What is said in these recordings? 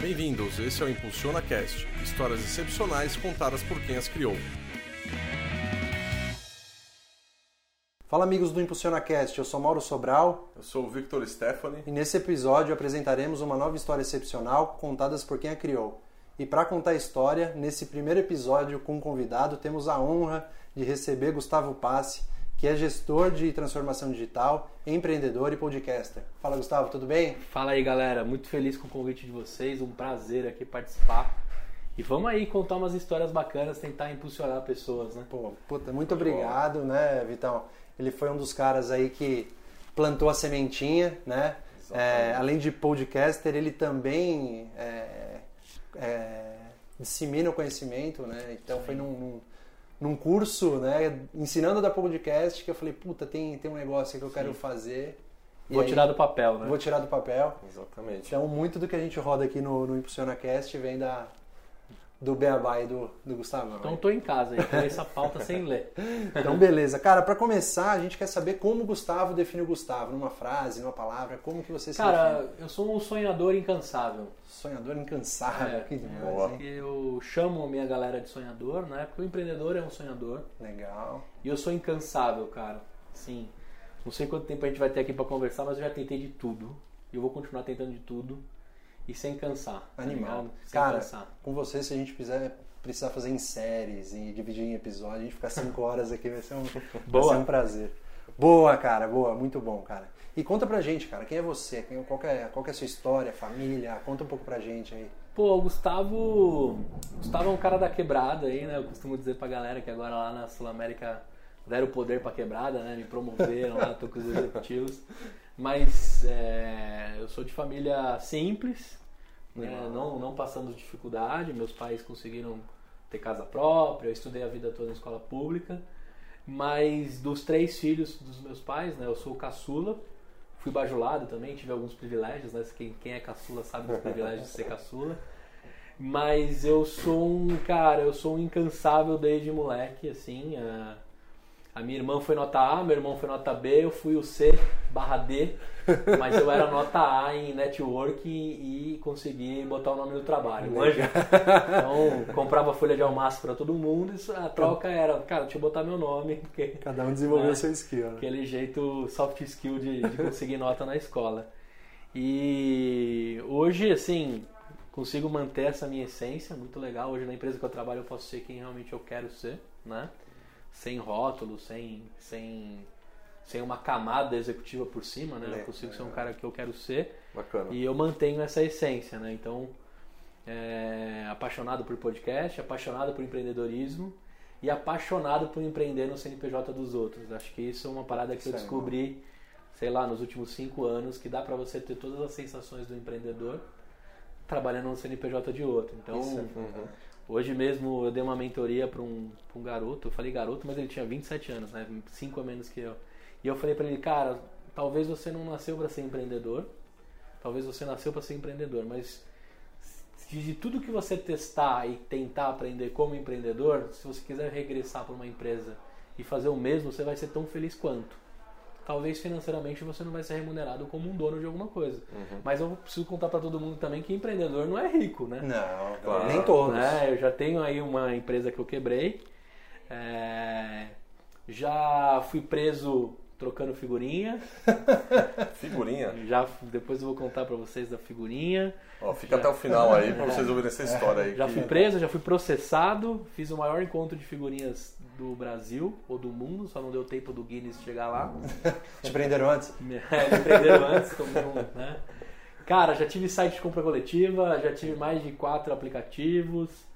Bem-vindos, esse é o Impulsiona Cast, histórias excepcionais contadas por quem as criou. Fala amigos do Impulsiona Cast, eu sou Mauro Sobral Eu sou o Victor Stephanie. e nesse episódio apresentaremos uma nova história excepcional contadas por quem a criou. E para contar a história, nesse primeiro episódio com um convidado, temos a honra de receber Gustavo Passe, que é gestor de transformação digital, empreendedor e podcaster. Fala Gustavo, tudo bem? Fala aí, galera. Muito feliz com o convite de vocês. Um prazer aqui participar. E vamos aí contar umas histórias bacanas, tentar impulsionar pessoas, né? Pô, puta, muito obrigado, né, Vitão? Ele foi um dos caras aí que plantou a sementinha, né? É, além de podcaster, ele também é, é, dissemina o conhecimento, né? Então foi num, num, num curso, né? Ensinando da podcast que eu falei, puta, tem, tem um negócio que eu quero fazer. E Vou aí, tirar do papel, né? Vou tirar do papel. Exatamente. Então, muito do que a gente roda aqui no, no ImpulsionaCast vem da, do Beabá e do, do Gustavo. Então tô em casa aí, com essa pauta sem ler. Então, beleza. Cara, para começar, a gente quer saber como o Gustavo define o Gustavo, numa frase, numa palavra, como que você se Cara, define? eu sou um sonhador incansável. Sonhador incansável. É, que demais, boa. hein? Eu chamo a minha galera de sonhador, né? Porque o empreendedor é um sonhador. Legal. E eu sou incansável, cara. Sim. Não sei quanto tempo a gente vai ter aqui pra conversar, mas eu já tentei de tudo. E eu vou continuar tentando de tudo. E sem cansar. tá Animal. ligado? Sem Cara, cansar. com você, se a gente quiser precisar fazer em séries e dividir em episódios, a gente ficar cinco horas aqui vai ser um, vai Boa. ser um prazer. Boa, cara, boa, muito bom, cara. E conta pra gente, cara, quem é você? Quem, qual, é, qual é a sua história, família? Conta um pouco pra gente aí. Pô, o Gustavo. Gustavo é um cara da quebrada aí, né? Eu costumo dizer pra galera que agora lá na Sul América deram poder pra quebrada, né? Me promoveram lá, tô com os executivos. Mas é, eu sou de família simples, né? não, não passando dificuldade. Meus pais conseguiram ter casa própria, eu estudei a vida toda em escola pública. Mas dos três filhos dos meus pais, né? Eu sou caçula. Fui bajulado também, tive alguns privilégios, né? Quem, quem é caçula sabe dos privilégios de ser caçula. Mas eu sou um, cara, eu sou um incansável desde moleque, assim. A, a minha irmã foi nota A, meu irmão foi nota B, eu fui o C barra D, mas eu era nota A em network e, e consegui botar o nome do trabalho. Então, comprava folha de almaço pra todo mundo e a troca era, cara, deixa eu botar meu nome, porque Cada um desenvolveu É. o seu skill. Né? aquele jeito soft skill de, de conseguir nota na escola. E hoje, assim, consigo manter essa minha essência, muito legal. Hoje na empresa que eu trabalho eu posso ser quem realmente eu quero ser, né? Sem rótulo, sem, sem, sem uma camada executiva por cima, né? Eu consigo ser um cara que eu quero ser. Bacana. E eu mantenho essa essência, né? Então, é, apaixonado por podcast, apaixonado por empreendedorismo e apaixonado por empreender no CNPJ dos outros. Acho que isso é uma parada que eu é descobri, sei lá, nos últimos cinco anos, que dá pra você ter todas as sensações do empreendedor trabalhando no CNPJ de outro. Então, Isso é Uhum. Hoje mesmo eu dei uma mentoria para um, um garoto, eu falei garoto, mas ele tinha 27 anos, né? Cinco a menos que eu. E eu falei para ele, cara, talvez você não nasceu para ser empreendedor, talvez você nasceu para ser empreendedor, mas de tudo que você testar e tentar aprender como empreendedor, se você quiser regressar para uma empresa e fazer o mesmo, você vai ser tão feliz quanto. Talvez financeiramente você não vai ser remunerado como um dono de alguma coisa. Mas eu preciso contar para todo mundo também que empreendedor não é rico, né? Não, Claro. nem todos. né? Eu já tenho aí uma empresa que eu quebrei. É, Já fui preso trocando figurinha. Figurinha. Já depois eu vou contar pra vocês da figurinha. Ó, fica até o final aí pra vocês ouvirem essa história aí. Já que- fui preso, já fui processado. Fiz o maior encontro de figurinhas do Brasil ou do mundo. Só não deu tempo do Guinness chegar lá. Te prenderam antes? Me me prenderam antes, como né? Cara, já tive site de compra coletiva, já tive mais de quatro aplicativos.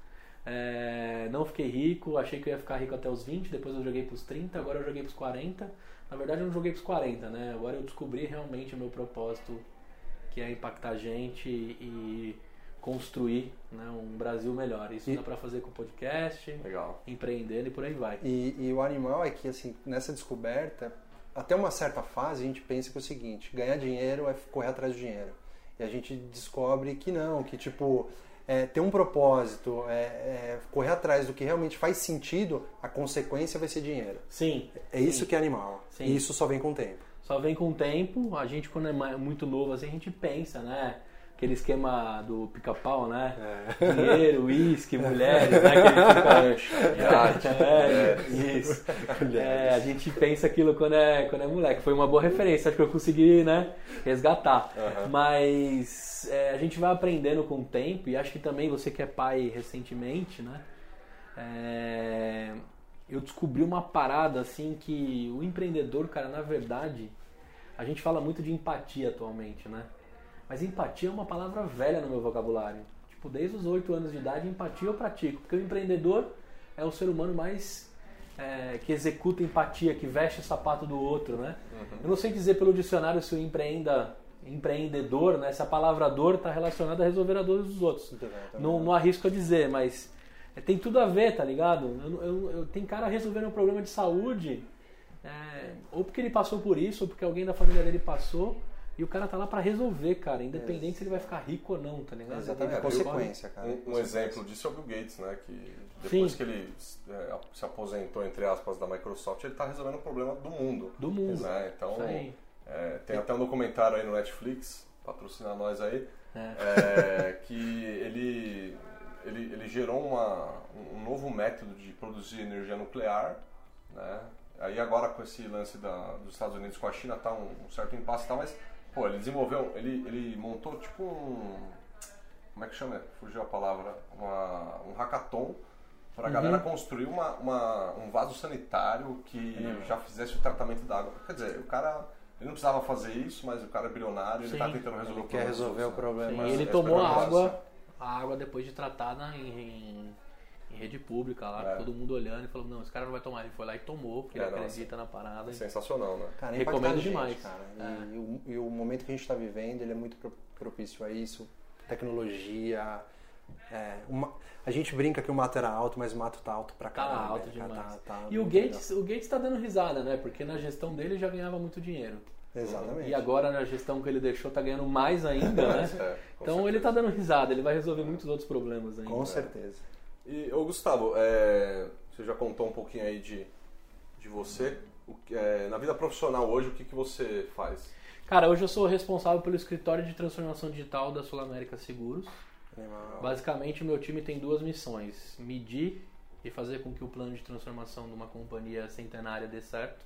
é, não fiquei rico, achei que eu ia ficar rico até os 20, depois eu joguei pros 30, agora eu joguei pros 40. Na verdade eu não joguei pros 40, né? Agora eu descobri realmente o meu propósito, que é impactar gente e construir né, um Brasil melhor. Isso E- dá pra fazer com podcast, Legal. empreendendo e por aí vai. E, e o animal é que, assim, nessa descoberta, até uma certa fase a gente pensa que é o seguinte: ganhar dinheiro é correr atrás do dinheiro. E a gente descobre que não, que tipo, é, ter um propósito, é, é correr atrás do que realmente faz sentido, a consequência vai ser dinheiro. Sim. É isso que é animal. Sim. E isso só vem com o tempo. Só vem com o tempo, a gente quando é muito novo assim, a gente pensa, né? Aquele esquema do pica-pau, né? É. Dinheiro, uísque, mulheres, né? Que fica... é, isso. É, a gente pensa aquilo quando é, quando é moleque. Foi uma boa referência, acho que eu consegui, né, resgatar. Aham. Mas é, a gente vai aprendendo com o tempo e acho que também você que é pai recentemente, né? é, eu descobri uma parada assim que o empreendedor, cara, na verdade, a gente fala muito de empatia atualmente, né? Mas empatia é uma palavra velha no meu vocabulário. Tipo, desde os 8 anos de idade, empatia eu pratico. Porque o empreendedor é o ser humano mais é, que executa empatia, que veste o sapato do outro, né? Eu não sei dizer pelo dicionário se o empreenda, empreendedor, né? Se a palavra dor está relacionada a resolver a dor dos outros. Não, não arrisco a dizer, mas é, tem tudo a ver, tá ligado? Eu, eu, eu- tem cara resolvendo um problema de saúde, é, ou porque ele passou por isso, ou porque alguém da família dele passou, e o cara tá lá pra resolver, cara, independente se ele vai ficar rico ou não, tá ligado? Exatamente, É, é, consequência, cara. Um, um exemplo disso é o Bill Gates, né? Que depois Sim. que ele é, se aposentou, entre aspas, da Microsoft, ele está resolvendo o problema do mundo. Do mundo. Né? Então, Isso aí. é, tem até um documentário aí no Netflix, patrocina nós aí, É. é, que ele, ele, ele gerou uma, um novo método de produzir energia nuclear, né? Aí agora com esse lance da, dos Estados Unidos com a China tá um, um certo impasse e tal, mas pô, ele desenvolveu, ele, ele montou tipo um, como é que chama? Fugiu a palavra, uma, um hackathon para a galera construir uma, uma- um vaso sanitário que já fizesse o tratamento da água. Quer dizer, o cara ele não precisava fazer isso, mas o cara é bilionário, ele Sim. está tentando resolver Ele o quer problema. resolver o problema. Sim, Mas ele é tomou a água, a água depois de tratada em, em- rede pública lá, É. todo mundo olhando e falou, não, esse cara não vai tomar. Ele foi lá e tomou, porque É, ele nossa. acredita na parada. É sensacional, né? Cara, Recomendo impacta a gente, demais. Cara. É. E, o, e o momento que a gente está vivendo, ele é muito pro- propício a isso. Tecnologia. é, uma- a gente brinca que o mato era alto, mas o mato tá alto pra Tá caramba. alto né, cara? demais. Tá- tá E o Gates, o Gates tá dando risada, né? Porque na gestão dele já ganhava muito dinheiro. Exatamente. E agora na gestão que ele deixou tá ganhando mais ainda, né? É, Então ele tá dando risada, ele vai resolver muitos outros problemas ainda. Com certeza. E, ô Gustavo, é, você já contou um pouquinho aí de, de você. O é, na vida profissional hoje, o que, que você faz? Cara, hoje eu sou responsável pelo escritório de transformação digital da Sul América Seguros. Animal. Basicamente, o meu time tem duas missões: medir e fazer com que o plano de transformação de uma companhia centenária dê certo,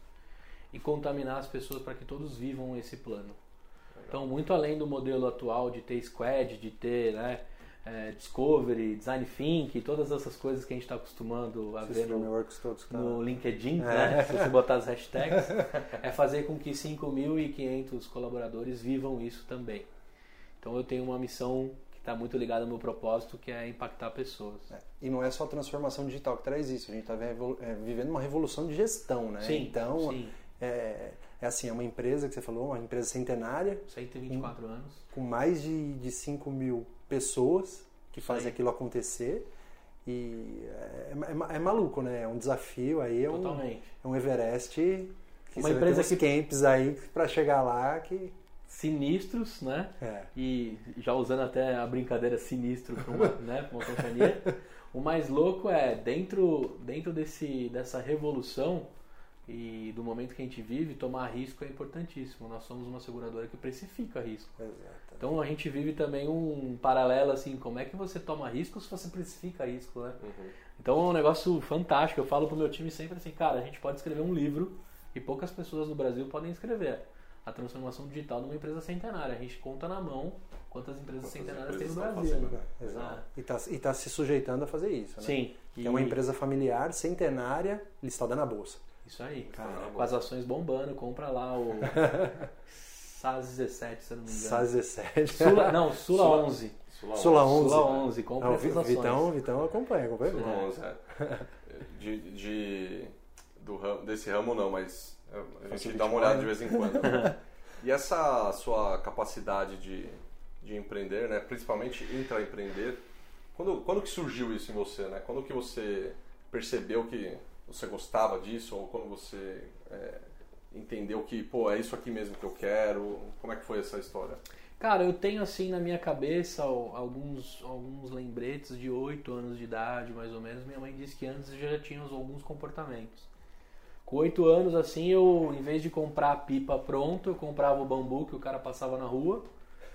e contaminar as pessoas para que todos vivam esse plano. Então, muito além do modelo atual de ter squad, de ter né, é, discovery, design think, todas essas coisas que a gente está acostumando a Esses ver no, todos tá... no LinkedIn, É. né? Se você botar as hashtags, é fazer com que 5.500 colaboradores vivam isso também. Então eu tenho uma missão que está muito ligada ao meu propósito, que é impactar pessoas. É, E não é só a transformação digital que traz isso. A gente está vivendo uma revolução de gestão, né? Sim, então, sim. É, é assim, é uma empresa que você falou, uma empresa centenária, 124 anos. com mais de, de 5 mil pessoas que fazem aí. aquilo acontecer. E é, é é maluco, né? É um desafio aí, é um, é um Everest. Que Uma empresa uns camps aí para chegar lá que. Sinistros, né? É. E já usando até a brincadeira sinistro para uma, né, uma companhia. O mais louco é, dentro, dentro desse, dessa revolução e do momento que a gente vive, tomar risco é importantíssimo. Nós somos uma seguradora que precifica risco. Exato. Então a gente vive também um paralelo assim, como é que você toma risco se você precifica risco, né? Então é um negócio fantástico. Eu falo pro meu time sempre assim, cara, a gente pode escrever um livro e poucas pessoas no Brasil podem escrever. A transformação digital de uma empresa centenária. A gente conta na mão quantas empresas Quantas centenárias empresas tem no estão Brasil. fazendo, né? Exato. E tá, e tá se sujeitando a fazer isso, né? Sim. Que é uma empresa familiar, centenária, listada na bolsa. Isso aí. Caramba. Com as ações bombando, compra lá o SAS 17, se eu não me engano. SAS 17. Sula, não, Sula, Sula- 11. Sula 11. Sula 11, compra Não, essas Vi- ações. Vitão, Vitão acompanha, acompanha. Sula bem. 11, é. De, de- do ramo- desse ramo não, mas a gente dá uma olhada de vez em quando. e essa sua capacidade de, de empreender, né, principalmente intraempreender, quando, quando que surgiu isso em você? Né? Quando que você percebeu que você gostava disso ou quando você é, entendeu que, pô, é isso aqui mesmo que eu quero? Como é que foi essa história? Cara, eu tenho assim na minha cabeça al- alguns, alguns lembretes de 8 anos de idade, mais ou menos. Minha mãe disse que antes eu já tinha alguns comportamentos. Com 8 anos, assim, eu, em vez de comprar a pipa pronto, eu comprava o bambu que o cara passava na rua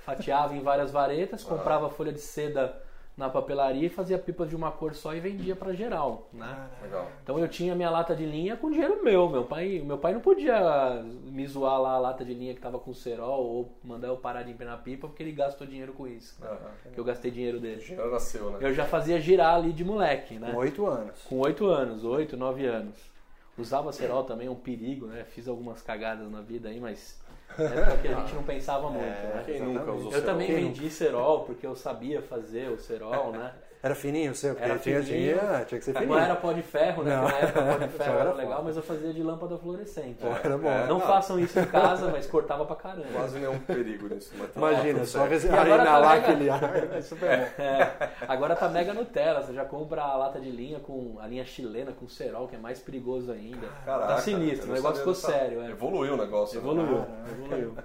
fatiava em várias varetas, comprava folha de seda na papelaria e fazia pipas de uma cor só e vendia para geral, né? Legal. Então eu tinha minha lata de linha com dinheiro meu. Meu pai, meu pai não podia me zoar lá a lata de linha que tava com cerol ou mandar eu parar de empenar pipa porque ele gastou dinheiro com isso. né? Aham. Que eu gastei dinheiro dele. dinheiro nasceu, né? Eu já fazia girar ali de moleque, né? Com oito anos. Com 8 anos, 8, 9 anos. Usava cerol também, é um perigo, né? Fiz algumas cagadas na vida aí, mas época que a gente não pensava muito, né? Quem nunca usou Eu também cerol? vendi cerol porque eu sabia fazer o cerol, né? Era fininho o seu? Porque Era tinha, fininho. tinha, tinha que ser fininho. Não era pó de ferro, né? Não. Na época pó de ferro era era legal, mas eu fazia de lâmpada fluorescente. Pô, era bom. É. Não Ah. façam isso em casa, mas cortava pra caramba. Quase nenhum perigo nisso. Mas tá Imagina, só tá inalar mega- aquele ar. É super bom. É, agora tá mega Nutella, você já compra a lata de linha com a linha chilena com cerol, que é mais perigoso ainda. Caraca, tá sinistro, o não negócio ficou sério. É. Evoluiu o negócio. né? Evoluiu, Caraca. evoluiu.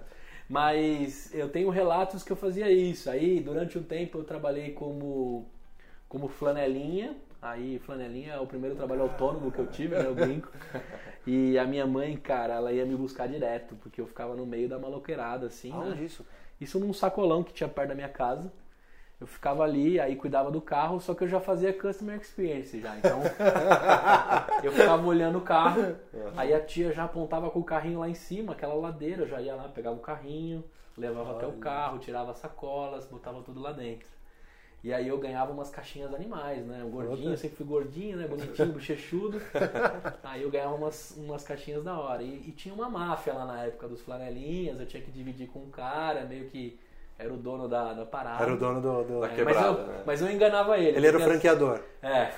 Mas eu tenho relatos que eu fazia isso. Aí, durante um tempo, eu trabalhei como, como flanelinha. Aí, flanelinha é o primeiro trabalho autônomo que eu tive, né? Eu brinco. E a minha mãe, cara, ela ia me buscar direto, porque eu ficava no meio da maloqueirada, assim, né? Aonde isso? Isso num sacolão que tinha perto da minha casa. Eu ficava ali, aí cuidava do carro, só que eu já fazia customer experience já. Então, eu ficava olhando o carro, aí a tia já apontava com o carrinho lá em cima, aquela ladeira, eu já ia lá, pegava o carrinho, levava até o carro, tirava as sacolas, botava tudo lá dentro. E aí eu ganhava umas caixinhas animais, né? O gordinho, eu sempre fui gordinho, né? Bonitinho, bochechudo. Aí eu ganhava umas, umas caixinhas da hora. E, e tinha uma máfia lá na época dos flanelinhas, eu tinha que dividir com um cara, meio que era o dono da, da parada. Era o dono do. do- Da É, mas, quebrada, eu, né? mas eu enganava ele. Ele era o franqueador. É,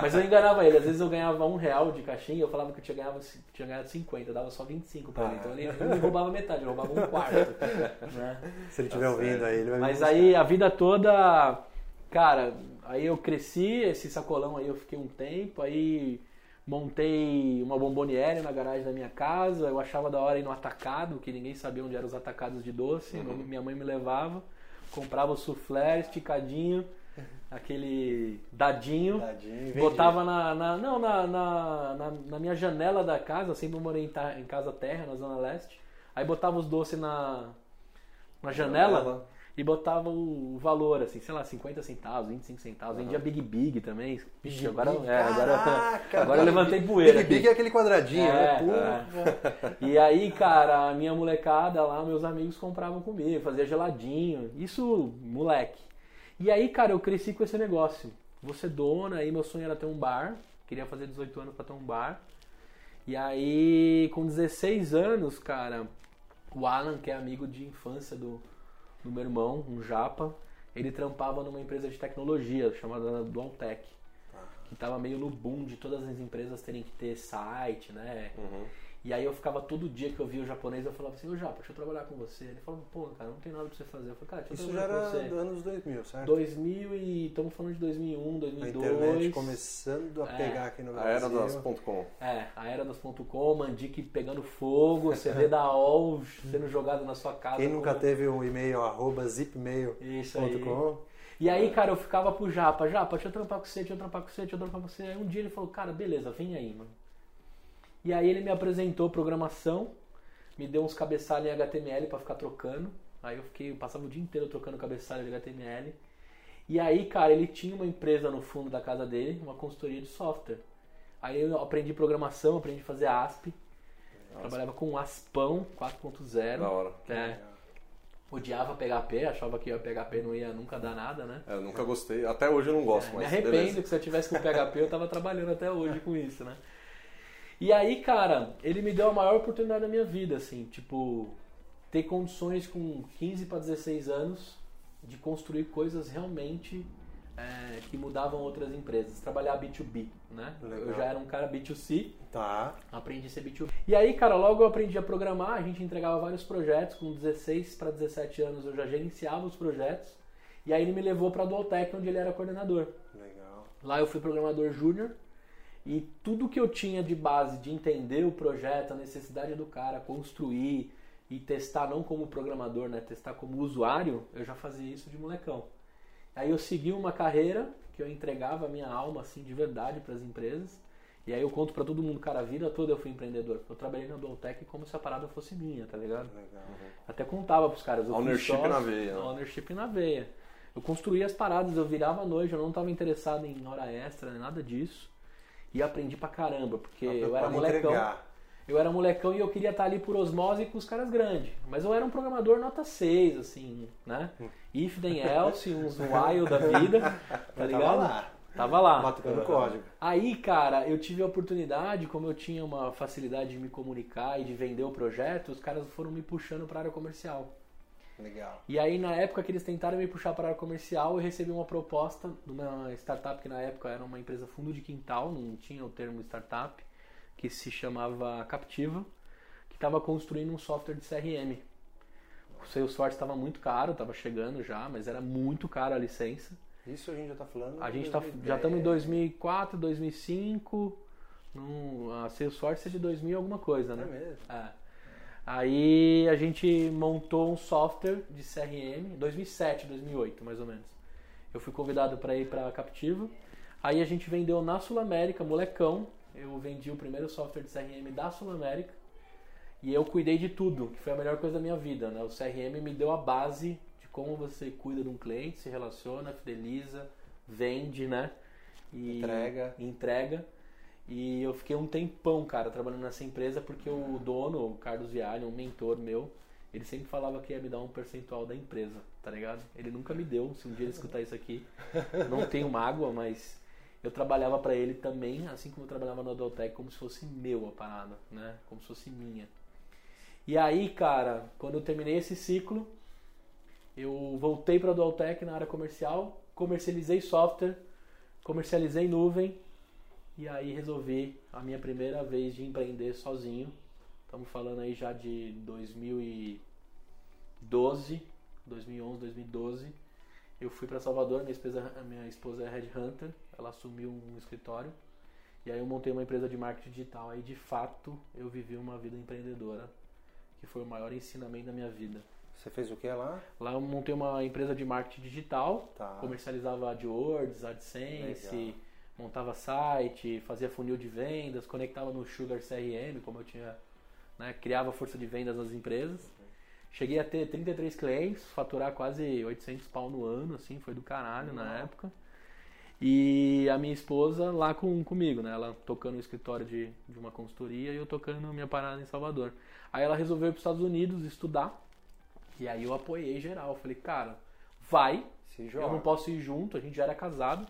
mas eu enganava ele. Às vezes eu ganhava um real de caixinha, eu falava que eu tinha ganhado, tinha ganhado 50, eu dava só 25 pra ele. Ah. Então ele me roubava metade, eu roubava um quarto. né? Se ele estiver Tá ouvindo aí, ele vai Mas aí a vida toda, cara, aí eu cresci, esse sacolão aí eu fiquei um tempo, aí montei uma bomboniere na garagem da minha casa, eu achava da hora ir no atacado, que ninguém sabia onde eram os atacados de doce, minha mãe me levava, comprava o soufflé esticadinho, aquele dadinho, vendia. botava na, na- não, na, na, na, minha janela da casa, sempre morei em, em casa terra, na zona leste, aí botava os doces na, na janela, e botava o valor, assim, sei lá, 50 centavos, 25 centavos. Vendia Big Big também. Vixe, agora, é, agora, Caraca, agora eu Big levantei Big. poeira. Big Big é aquele quadradinho, É, né? Porra. E aí, cara, a minha molecada lá, meus amigos compravam comigo, fazia geladinho. Isso, moleque. E aí, cara, eu cresci com esse negócio. Ser dona, aí meu sonho era ter um bar. Queria fazer 18 anos pra ter um bar. E aí, com 16 anos, cara, o Alan, que é amigo de infância do, do meu irmão, um japa, ele trampava numa empresa de tecnologia chamada Dualtech. Que tava meio no boom de todas as empresas terem que ter site, né? Uhum. E aí eu ficava todo dia que eu via o japonês, eu falava assim, ô Japa, deixa eu trabalhar com você. Ele falava, pô, cara, não tem nada pra você fazer. Eu falei, cara, deixa eu Isso já era com você. anos 2000, certo? 2000 e... estamos falando de 2001, A 2002. internet começando a É. pegar aqui no A era Brasil. das .com. É, a era das .com, Mandic pegando fogo, CD da OL sendo jogado na sua casa. Quem nunca como- teve um e-mail arroba zipmail.com Isso aí. E aí, cara, eu ficava pro Japa, Japa, deixa eu trampar com você, deixa eu trampar com você, deixa eu trampar com você. Aí um dia ele falou, cara, beleza, vem aí, mano. E aí ele me apresentou programação, me deu uns cabeçalhos em HTML pra ficar trocando. Aí eu fiquei, passava o dia inteiro trocando cabeçalho de HTML. E aí, cara, ele tinha uma empresa no fundo da casa dele, uma consultoria de software. Aí eu aprendi programação, aprendi a fazer ASP. Trabalhava com Aspão 4.0. Da hora. É. Odiava PHP, achava que o PHP não ia nunca dar nada, né? É, eu nunca gostei. Até hoje eu não gosto, É, me mas arrependo beleza. que se eu tivesse com PHP eu tava trabalhando até hoje com isso, né? E aí, cara, ele me deu a maior oportunidade da minha vida, assim, tipo, ter condições com 15 para 16 anos de construir coisas realmente é, que mudavam outras empresas, trabalhar B2B, né? Legal. Eu já era um cara B2C, Tá. aprendi a ser B2B. E aí, cara, logo eu aprendi a programar, a gente entregava vários projetos, com 16 para 17 anos eu já gerenciava os projetos, e aí ele me levou para a Dualtech, onde ele era coordenador. Legal. Lá eu fui programador júnior e tudo que eu tinha de base de entender o projeto, a necessidade do cara, construir e testar não como programador, né, testar como usuário, eu já fazia isso de molecão. Aí eu segui uma carreira que eu entregava a minha alma assim de verdade para as empresas E aí eu conto pra todo mundo, cara, a vida toda eu fui empreendedor. Eu trabalhei na Dualtech como se a parada fosse minha, tá ligado? Legal. Até contava pros caras. Eu Ownership sócio, na veia, né? Ownership na veia. Eu construía as paradas, eu virava à noite, eu não tava interessado em hora extra, nem nada disso. E aprendi pra caramba, porque eu era molecão. entregar. Eu era molecão e eu queria estar ali por osmose com os caras grandes. Mas eu era um programador nota 6, assim, né? If, then else, uns while da vida, tá ligado? Tava lá, Tava lá. matando código. Aí, cara, eu tive a oportunidade, como eu tinha uma facilidade de me comunicar e de vender o projeto, os caras foram me puxando para área comercial. Legal. E aí, na época que eles tentaram me puxar para a área comercial, eu recebi uma proposta de uma startup que na época era uma empresa fundo de quintal, não tinha o termo startup, que se chamava Captiva, que estava construindo um software de CRM. O Salesforce estava muito caro, estava chegando já, mas era muito caro a licença. Isso a gente já tá falando. A gente tá, 2010. já estamos em 2004, 2005. Num, a Salesforce é de 2000 alguma coisa, É né? mesmo. É. Aí a gente montou um software de CRM, 2007, 2008, mais ou menos. Eu fui convidado para ir para Captiva. Aí a gente vendeu na Sul América, molecão. Eu vendi o primeiro software de CRM da Sul América. E eu cuidei de tudo, que foi a melhor coisa da minha vida, né? O CRM me deu a base de como você cuida de um cliente, se relaciona, fideliza, vende, né? E Entrega. Entrega. E eu fiquei um tempão, cara, trabalhando nessa empresa porque o dono, o Carlos Vialli, um mentor meu, ele sempre falava que ia me dar um percentual da empresa, tá ligado? Ele nunca me deu, se um dia ele escutar isso aqui. Não tenho mágoa, mas eu trabalhava pra ele também, assim como eu trabalhava no Adultec, como se fosse meu a parada, né? Como se fosse minha. E aí, cara, quando eu terminei esse ciclo, eu voltei para a Dualtech na área comercial, comercializei software, comercializei nuvem e aí resolvi a minha primeira vez de empreender sozinho. Estamos falando aí já de 2012, 2011, 2012. Eu fui para Salvador, minha esposa, minha esposa é headhunter, ela assumiu um escritório. E aí eu montei uma empresa de marketing digital. Aí de fato eu vivi uma vida empreendedora, que foi o maior ensinamento da minha vida. Você fez o que lá? Lá eu montei uma empresa de marketing digital, Tá. comercializava AdWords, AdSense, Legal. Montava site, fazia funil de vendas, conectava no Sugar CRM, como eu tinha, né, criava força de vendas nas empresas. Cheguei a ter 33 clientes, faturar quase 800 pau no ano, assim, foi do caralho na época. E a minha esposa lá com, comigo, né? Ela tocando no escritório de, de uma consultoria e eu tocando minha parada em Salvador. Aí ela resolveu ir para os Estados Unidos estudar. E aí eu apoiei geral. Falei, cara, vai, Se eu não posso ir junto, a gente já era casado,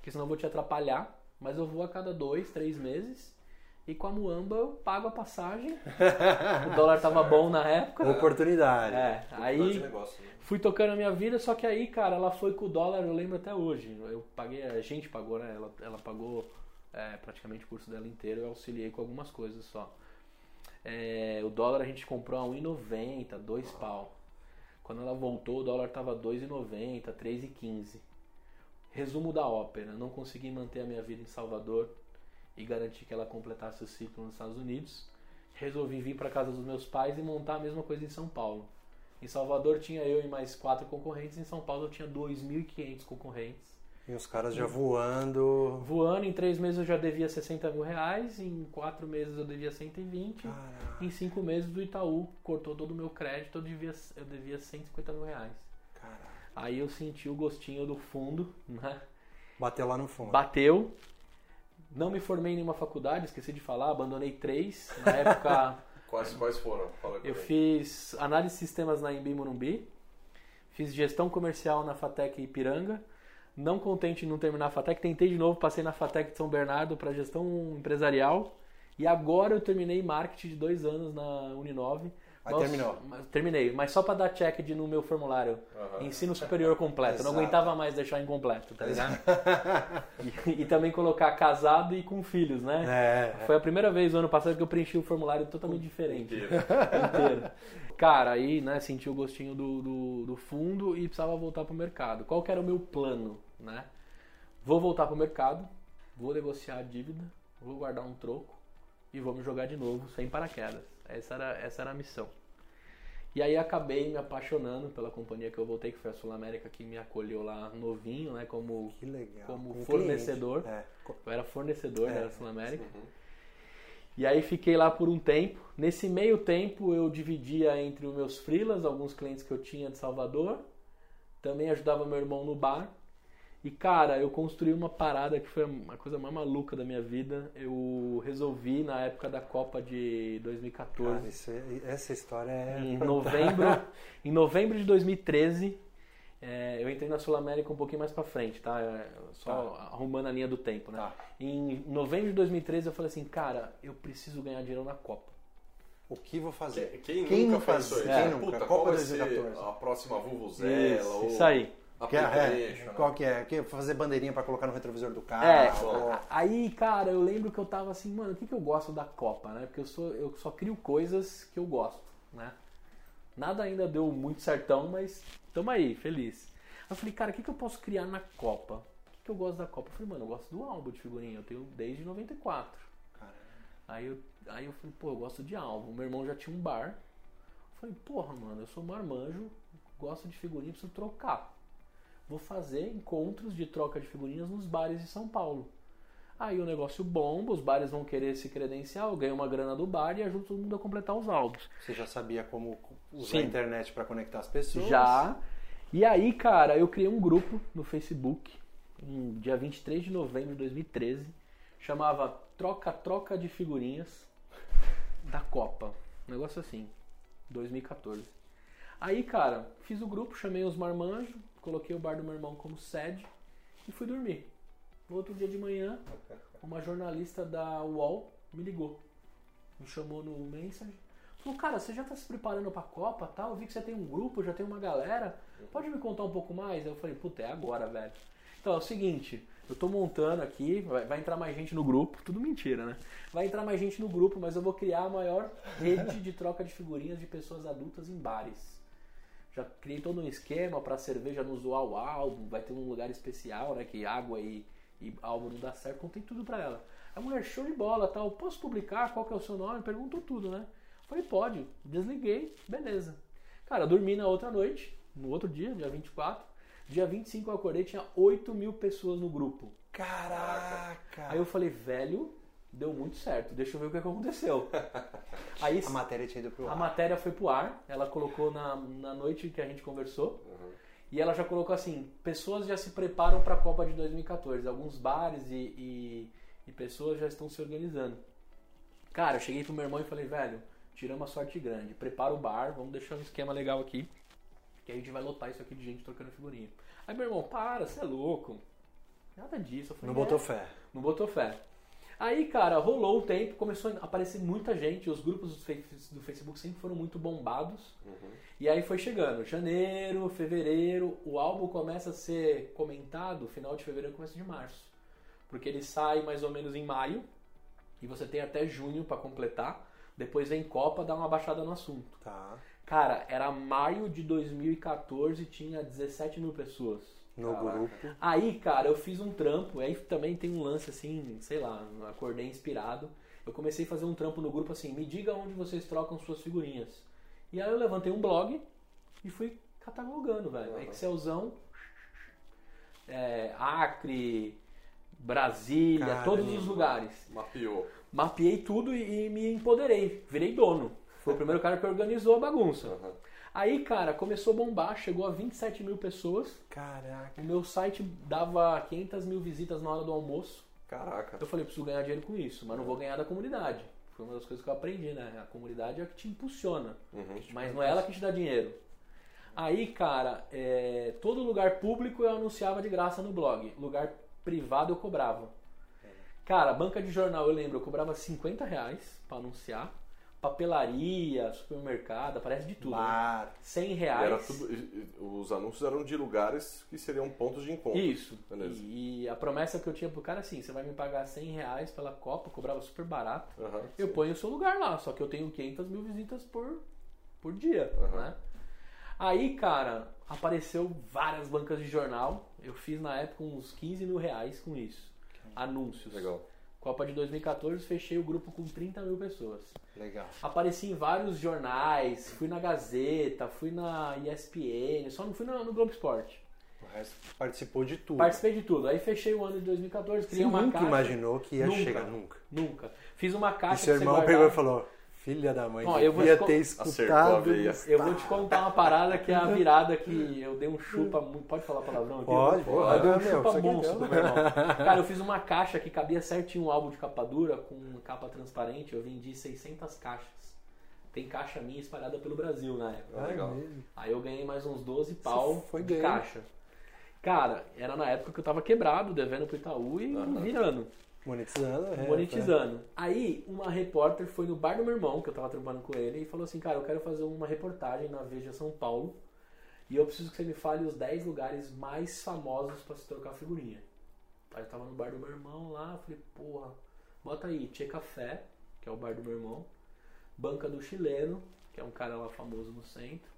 porque senão eu vou te atrapalhar. Mas eu vou a cada dois, três meses. E com a Muamba eu pago a passagem. o dólar tava bom na época. Oportunidade. É, aí negócio, né? fui tocando a minha vida, só que aí, cara, ela foi com o dólar, eu lembro até hoje. Eu paguei, a gente pagou, né? Ela, ela pagou é, praticamente o curso dela inteiro, eu auxiliei com algumas coisas só. É, o dólar a gente comprou a 1,90, 2 pau. Quando ela voltou, o dólar tava 2,90, 3,15. Resumo da ópera: não consegui manter a minha vida em Salvador e garantir que ela completasse o ciclo nos Estados Unidos. Resolvi vir para casa dos meus pais e montar a mesma coisa em São Paulo. Em Salvador tinha eu e mais quatro concorrentes, em São Paulo eu tinha 2.500 concorrentes. E os caras já voando. Voando, em três meses eu já devia 60 mil reais, em quatro meses eu devia 120, Caraca, em cinco meses do Itaú cortou todo o meu crédito, eu devia, eu devia 150 mil reais. Aí eu senti o gostinho do fundo, né? Bateu lá no fundo. Bateu. Não me formei em nenhuma faculdade, esqueci de falar, abandonei três. Na época Quais, quais foram? Fala eu comigo. fiz análise de sistemas na Embi Morumbi, fiz gestão comercial na Fatec Ipiranga. Não contente em não terminar a Fatec, tentei de novo, passei na Fatec de São Bernardo para gestão empresarial. E agora eu terminei marketing de dois anos na Uninove. Mas- terminou. terminei, mas só para dar check de, no meu formulário. Aham. Ensino superior completo. Não aguentava mais deixar incompleto, tá ligado? e, e também colocar casado e com filhos, né? É. Foi a primeira vez no ano passado que eu preenchi o formulário totalmente diferente. Inteiro. Inteiro. Cara, aí, né, senti o gostinho do, do, do fundo e precisava voltar pro mercado. Qual que era o meu plano, né? Vou voltar pro mercado, vou negociar a dívida, vou guardar um troco e vou me jogar de novo sem paraquedas. Essa era, essa era a missão. E aí acabei me apaixonando pela companhia que eu voltei, que foi a Sul América, que me acolheu lá novinho, né? Como, Que legal. como Um fornecedor. É. Eu era fornecedor É, da Sul América. Uhum. E aí fiquei lá por um tempo. Nesse meio tempo eu dividia entre os meus freelas, alguns clientes que eu tinha de Salvador. Também ajudava meu irmão no bar. E cara, eu construí uma parada que foi a coisa mais maluca da minha vida. Eu resolvi na época da Copa de 2014. Cara, isso é- essa história é. Em novembro, em novembro de 2013, é, eu entrei na Sul América um pouquinho mais pra frente, tá? Só arrumando a linha do tempo, né? Tá. Em novembro de 2013 eu falei assim, cara, eu preciso ganhar dinheiro na Copa. O que vou fazer? Quem, Quem nunca nunca pensou faz- isso? quem nunca? Puta, Copa qual vai 2014. ser a próxima Vuvuzela? Isso, ou isso aí. Que é, é, né? qual que é? Que fazer bandeirinha pra colocar no retrovisor do carro. É, ou- aí, cara, eu lembro que eu tava assim, mano, o que, que eu gosto da Copa, né? Porque eu, sou, eu só crio coisas que eu gosto, né? Nada ainda deu muito certão, mas tamo aí, feliz. Aí eu falei, cara, o que, que eu posso criar na Copa? O que, que eu gosto da Copa? Eu falei, mano, eu gosto do álbum de figurinha, eu tenho desde 94. Cara, Aí eu, aí eu falei, pô, eu gosto de álbum. Meu irmão já tinha um bar. Eu falei, porra, mano, eu sou marmanjo, gosto de figurinha, preciso trocar. Vou fazer encontros de troca de figurinhas nos bares de São Paulo. Aí o negócio bomba, os bares vão querer se credenciar, eu ganho uma grana do bar e ajudo todo mundo a completar os álbuns. Você já sabia como usar Sim. a internet pra conectar as pessoas? Já. E aí, cara, eu criei um grupo no Facebook, um dia 23 de novembro de 2013, chamava Troca Troca de Figurinhas da Copa. Um negócio assim, 2014. Aí, cara, fiz o grupo, chamei os marmanjos, coloquei o bar do meu irmão como sede e fui dormir. No outro dia de manhã, uma jornalista da UOL me ligou. Me chamou no Messenger. Falou, cara, você já tá se preparando pra Copa tal? Eu vi que você tem um grupo, já tem uma galera. Pode me contar um pouco mais? Eu falei, puta, é agora, velho. Então é o seguinte, eu tô montando aqui, vai, vai entrar mais gente no grupo, tudo mentira, né? Vai entrar mais gente no grupo, mas eu vou criar a maior rede de troca de figurinhas de pessoas adultas em bares. Já criei todo um esquema pra cerveja não zoar o álbum, vai ter um lugar especial, né? Que água e, e álbum não dá certo, contei tudo pra ela. A mulher, show de bola, tal, posso publicar? Qual que é o seu nome? Perguntou tudo, né? Falei, pode. Desliguei, beleza. Cara, dormi na outra noite, no outro dia, dia 24. Dia 25 eu acordei, tinha 8 mil pessoas no grupo. Caraca! Aí eu falei, velho, deu muito certo, deixa eu ver o que aconteceu. Aí A matéria tinha ido pro a ar. matéria foi pro ar, ela colocou na, na noite que a gente conversou. Uhum. E ela já colocou assim: pessoas já se preparam para a Copa de 2014. Alguns bares e, e, e pessoas já estão se organizando. Cara, eu cheguei pro meu irmão e falei: velho, tiramos a sorte grande. Prepara o bar, vamos deixar um esquema legal aqui. Que a gente vai lotar isso aqui de gente trocando figurinha. Aí meu irmão, para, você é louco. Nada disso. Eu falei, Não botou "É." fé. Não botou fé. Aí, cara, rolou o tempo, começou a aparecer muita gente, os grupos do Facebook sempre foram muito bombados. Uhum. E aí foi chegando, janeiro, fevereiro, o álbum começa a ser comentado final de fevereiro, começo de março. Porque ele sai mais ou menos em maio, e você tem até junho pra completar. Depois vem Copa, dá uma baixada no assunto. Tá. Cara, era maio de 2014, tinha 17 mil pessoas. No Caraca. grupo. Aí, cara, eu fiz um trampo, aí também tem um lance assim, sei lá, acordei inspirado. Eu comecei a fazer um trampo no grupo assim, me diga onde vocês trocam suas figurinhas. E aí eu levantei um blog e fui catalogando, velho. Uhum. Excelzão, é, Acre, Brasília, Caramba. todos os lugares. Mapeou. Mapeei tudo e, e me empoderei, virei dono. Foi o primeiro cara que organizou a bagunça. Uhum. Aí, cara, começou a bombar, chegou a 27 mil pessoas. Caraca. O meu site dava 500 mil visitas na hora do almoço. Caraca. Eu falei, preciso ganhar dinheiro com isso, mas não vou ganhar da comunidade. Foi uma das coisas que eu aprendi, né? A comunidade é a que te impulsiona, Uhum. mas não é ela que te dá dinheiro. Aí, cara, é, todo lugar público eu anunciava de graça no blog. Lugar privado eu cobrava. Cara, banca de jornal eu lembro, eu cobrava 50 reais pra anunciar. Papelaria, supermercado, aparece de tudo. né? Bar. 100 E reais. era tudo, os anúncios eram de lugares que seriam pontos de encontro. Isso. Beleza. E, e a promessa que eu tinha pro cara assim, você vai me pagar 100 reais pela Copa, cobrava super barato. Eu sim. ponho o seu lugar lá, só que eu tenho 500 mil visitas por, por dia, né? Aí, cara, apareceu várias bancas de jornal. Eu fiz na época uns 15 mil reais com isso. Anúncios. Legal. Copa de 2014, fechei o grupo com 30 mil pessoas. Legal. Apareci em vários jornais, fui na Gazeta, fui na ESPN, só não fui no, no Globo Esporte. O resto participou de tudo. Participei de tudo. Aí fechei o ano de 2014, criei Você uma nunca caixa. imaginou que ia Nunca. chegar nunca. Nunca. Fiz uma E caixa seu pra você irmão pegou e falou: Filha da mãe, Ó, eu vou devia te ter escutado. Eu vou te contar uma parada que é a virada que eu dei um chupa. mu- Pode falar palavrão aqui? Pode, Eu dei um pode, meu, chupa é monstro meu irmão. Cara, eu fiz uma caixa que cabia certinho um álbum de capa dura com capa transparente. Eu vendi 600 caixas. Tem caixa minha espalhada pelo Brasil na época. Ah, legal. mesmo. Aí eu ganhei mais uns 12 pau foi de ganho. caixa. Cara, era na época que eu tava quebrado, devendo pro Itaú e Aham. virando. Monetizando, é, monetizando. Aí, uma repórter foi no bar do meu irmão, que eu tava trabalhando com ele, e falou assim: Cara, eu quero fazer uma reportagem na Veja São Paulo e eu preciso que você me fale os 10 lugares mais famosos pra se trocar figurinha. Aí eu tava no bar do meu irmão lá, falei: Porra, bota aí Tchê Café, que é o bar do meu irmão, Banca do Chileno, que é um cara lá famoso no centro,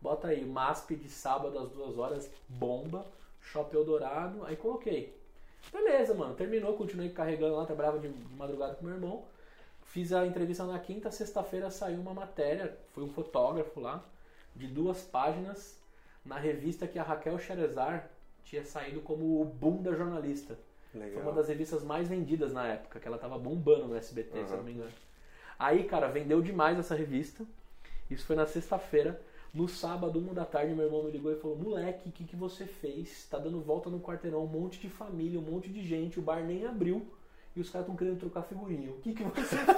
bota aí MASP de sábado às duas horas, bomba, Shopping Eldorado, aí coloquei. Beleza, mano. Terminou, continuei carregando lá, trabalhava de de madrugada com meu irmão. Fiz a entrevista na quinta, sexta-feira saiu uma matéria, foi um fotógrafo lá, de duas páginas, na revista que a Raquel Xerezar tinha saído como o boom da jornalista. Foi Legal. uma das revistas mais vendidas na época, que ela tava bombando no SBT, se Uhum. não me engano. Aí, cara, vendeu demais essa revista. Isso foi na sexta-feira. No sábado, uma da tarde, meu irmão me ligou e falou: Moleque, o que, que você fez? Tá dando volta no quarteirão, um monte de família, um monte de gente, o bar nem abriu. E os caras estão querendo trocar figurinha. O que, que você fez?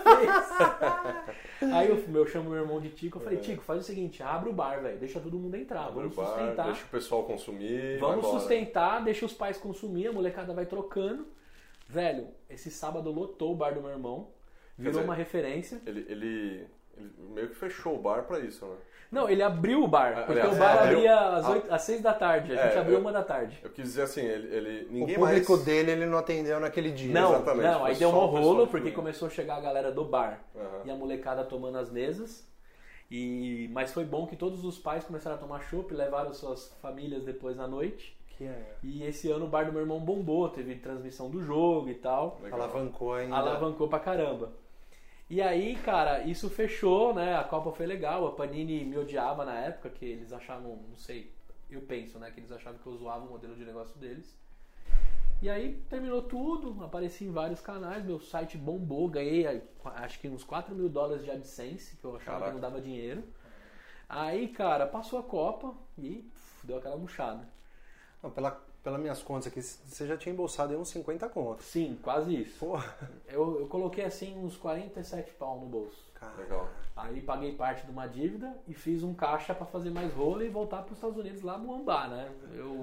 Aí eu, eu chamo meu irmão de Tico, eu falei, Tico, faz o seguinte, abre o bar, velho, deixa todo mundo entrar, Abre vamos o bar, sustentar. deixa o pessoal consumir. Vamos sustentar, deixa os pais consumir, a molecada vai trocando. Velho, esse sábado lotou o bar do meu irmão, virou dizer, uma referência. Ele, ele, ele meio que fechou o bar pra isso, né? Não, ele abriu o bar, porque aliás, o bar abriu- abria às, oito- às seis da tarde, a gente É, abriu eu- uma da tarde. Eu quis dizer assim, ele, ele O ninguém público mais. dele ele não atendeu naquele dia. Não, exatamente, não, aí deu um o rolo, que porque começou a chegar a galera do bar Aham. e a molecada tomando as mesas. E, mas foi bom que todos os pais começaram a tomar chopp, levaram suas famílias depois à noite. Que é, E esse ano o bar do meu irmão bombou, teve transmissão do jogo e tal. Legal. alavancou ainda. alavancou pra caramba. E aí, cara, isso fechou, né? A Copa foi legal. A Panini me odiava na época, que eles achavam, não sei, eu penso, né? Que eles achavam que eu zoava o modelo de negócio deles. E aí terminou tudo, apareci em vários canais, meu site bombou, ganhei acho que uns 4 mil dólares de AdSense, que eu achava Caraca. que não dava dinheiro. Aí, cara, passou a Copa e pff, deu aquela murchada. Não, pela, pelas minhas contas aqui, você já tinha embolsado aí uns 50 contos. Sim, quase isso. Porra, Eu, eu coloquei assim uns 47 pau no bolso. Legal. Aí paguei parte de uma dívida e fiz um caixa pra fazer mais rolo e voltar para os Estados Unidos lá Muambá, né? Eu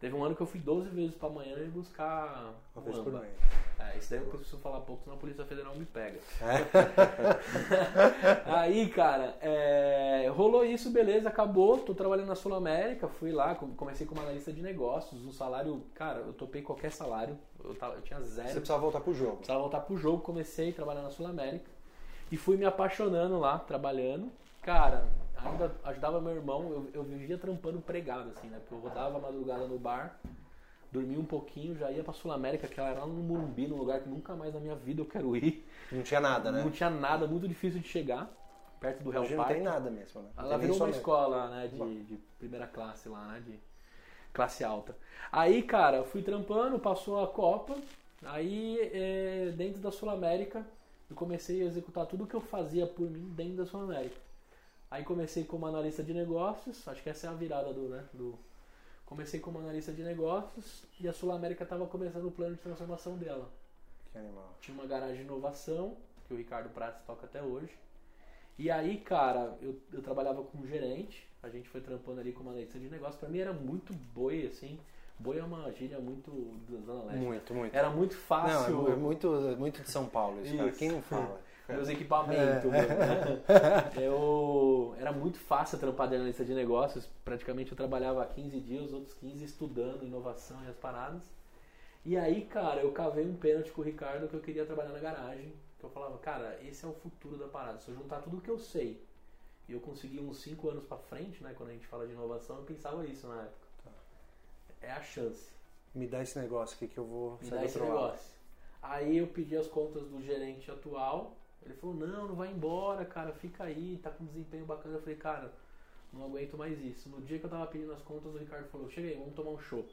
teve um ano que eu fui 12 vezes pra Miami buscar Uma vez por mês. É, isso daí eu preciso falar pouco, senão a Polícia Federal me pega. É? Aí, cara, é, rolou isso, beleza, acabou. Tô trabalhando na Sul América, fui lá, com- comecei como analista de negócios. Um salário, cara, eu topei qualquer salário. Eu, tava- eu tinha zero. Você precisava voltar pro jogo. Precisava voltar pro jogo, comecei a trabalhar na Sul América e fui me apaixonando lá, trabalhando. Cara, ainda ajudava meu irmão, eu, eu vivia trampando pregado, assim, né? Porque eu rodava a madrugada no bar, dormia um pouquinho, já ia pra Sul América, que ela era lá no Morumbi, num lugar que nunca mais na minha vida eu quero ir. Não tinha nada, né? Não tinha nada, muito difícil de chegar, perto do Real Hoje não tem nada mesmo, né? Ela virou uma somente. escola, né, de, de primeira classe lá, né, de classe alta. Aí, cara, eu fui trampando, passou a Copa, aí é, dentro da Sul América eu comecei a executar tudo que eu fazia por mim dentro da Sul América. Aí comecei como analista de negócios, acho que essa é a virada do, né, do... Comecei como analista de negócios e a Sul América estava começando o plano de transformação dela. Que animal. Tinha uma garagem de inovação, que o Ricardo Prates toca até hoje. E aí, cara, eu, eu trabalhava como gerente, a gente foi trampando ali como analista de negócio. Pra mim era muito boi, assim. Boi é uma gíria muito da Zona Leste. Muito, muito. Era muito fácil. Não, é muito, é muito de São Paulo isso, cara. Isso. Quem não fala? Meus equipamentos. É. meu. Eu era muito fácil trampar de analista de negócios. Praticamente eu trabalhava 15 dias, os outros 15 estudando inovação e as paradas. E aí, cara, eu cavei um pênalti com o Ricardo que eu queria trabalhar na garagem. Que eu falava, cara, esse é o futuro da parada. Se eu juntar tudo que eu sei e eu conseguir uns 5 anos pra frente, né, quando a gente fala de inovação, eu pensava isso na época. É a chance. Me dá esse negócio aqui que eu vou Me dá esse lado. negócio. Aí eu pedi as contas do gerente atual. Ele falou: Não, não vai embora, cara, fica aí, tá com desempenho bacana. Eu falei: Cara, não aguento mais isso. No dia que eu tava pedindo as contas, o Ricardo falou: Chega aí, vamos tomar um chopp.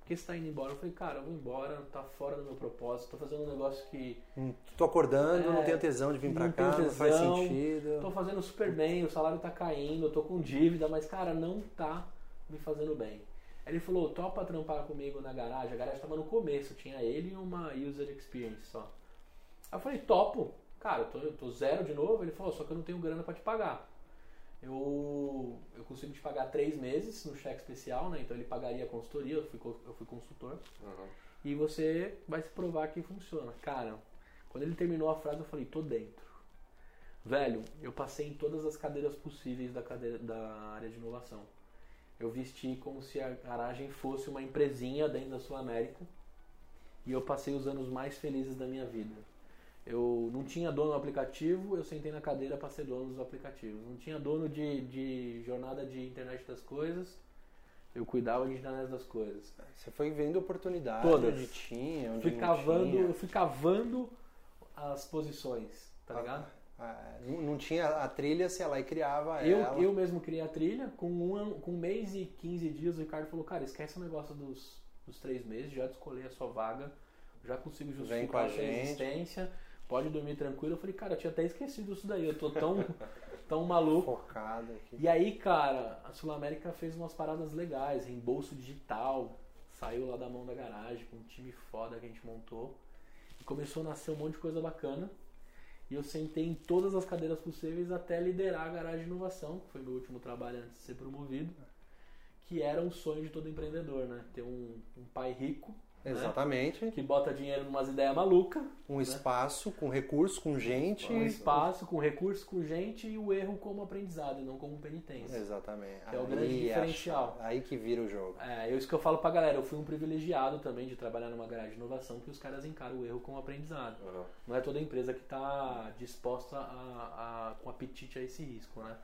Por que você tá indo embora? Eu falei: Cara, eu vou embora, tá fora do meu propósito, tô fazendo um negócio que. Hum, tô acordando, É, não tenho tesão de vir pra cá, tenho não faz tesão, sentido. Tô fazendo super bem, o salário tá caindo, eu tô com dívida, mas cara, não tá me fazendo bem. Aí ele falou, topa trampar comigo na garagem. A garagem tava no começo, tinha ele e uma user experience só. Aí eu falei, topo. Cara, eu tô, eu tô zero de novo. Ele falou, só que eu não tenho grana pra te pagar. Eu, eu consigo te pagar três meses no cheque especial, né? Então ele pagaria a consultoria, eu fui, eu fui consultor. Uhum. E você vai se provar que funciona. Cara, quando ele terminou a frase, eu falei, tô dentro. Velho, eu passei em todas as cadeiras possíveis da, cadeira, da área de inovação. Eu vesti como se a garagem fosse uma empresinha dentro da Sul América. E eu passei os anos mais felizes da minha vida. Eu não tinha dono do aplicativo, eu sentei na cadeira para ser dono dos aplicativos. Não tinha dono de, de jornada de internet das coisas, eu cuidava de internet das coisas. Você foi vendo oportunidade Todas. onde tinha, onde Fui cavando, tinha. eu fui cavando as posições, tá ligado? Ah, não não tinha a trilha, ia lá e criava Eu, ela. eu mesmo criei a trilha, com um, ano- com um mês e 15 dias o Ricardo falou, cara, esquece o negócio dos, dos três meses, já descolei a sua vaga, já consigo justificar a a sua gente." existência, pode dormir tranquilo. Eu falei, cara, eu tinha até esquecido isso daí, eu tô tão, tão maluco. Focado aqui. E aí, cara, a Sul América fez umas paradas legais, reembolso digital, saiu lá da mão da garagem com um time foda que a gente montou. E começou a nascer um monte de coisa bacana. E eu sentei em todas as cadeiras possíveis até liderar a garagem de inovação, que foi meu último trabalho antes de ser promovido, que era um sonho de todo empreendedor, né? Ter um, um pai rico, né? Exatamente. que bota dinheiro em umas ideias malucas, Um espaço com recurso, com gente. um espaço com recursos, com gente e o erro como aprendizado e não como penitência. Exatamente. É o grande diferencial. acha- Aí que vira o jogo. É, é isso que eu falo pra galera. Eu fui um privilegiado também de trabalhar numa garagem de inovação que os caras encaram o erro como aprendizado. Uhum. Não é toda empresa que está disposta a, a- com apetite a esse risco, né?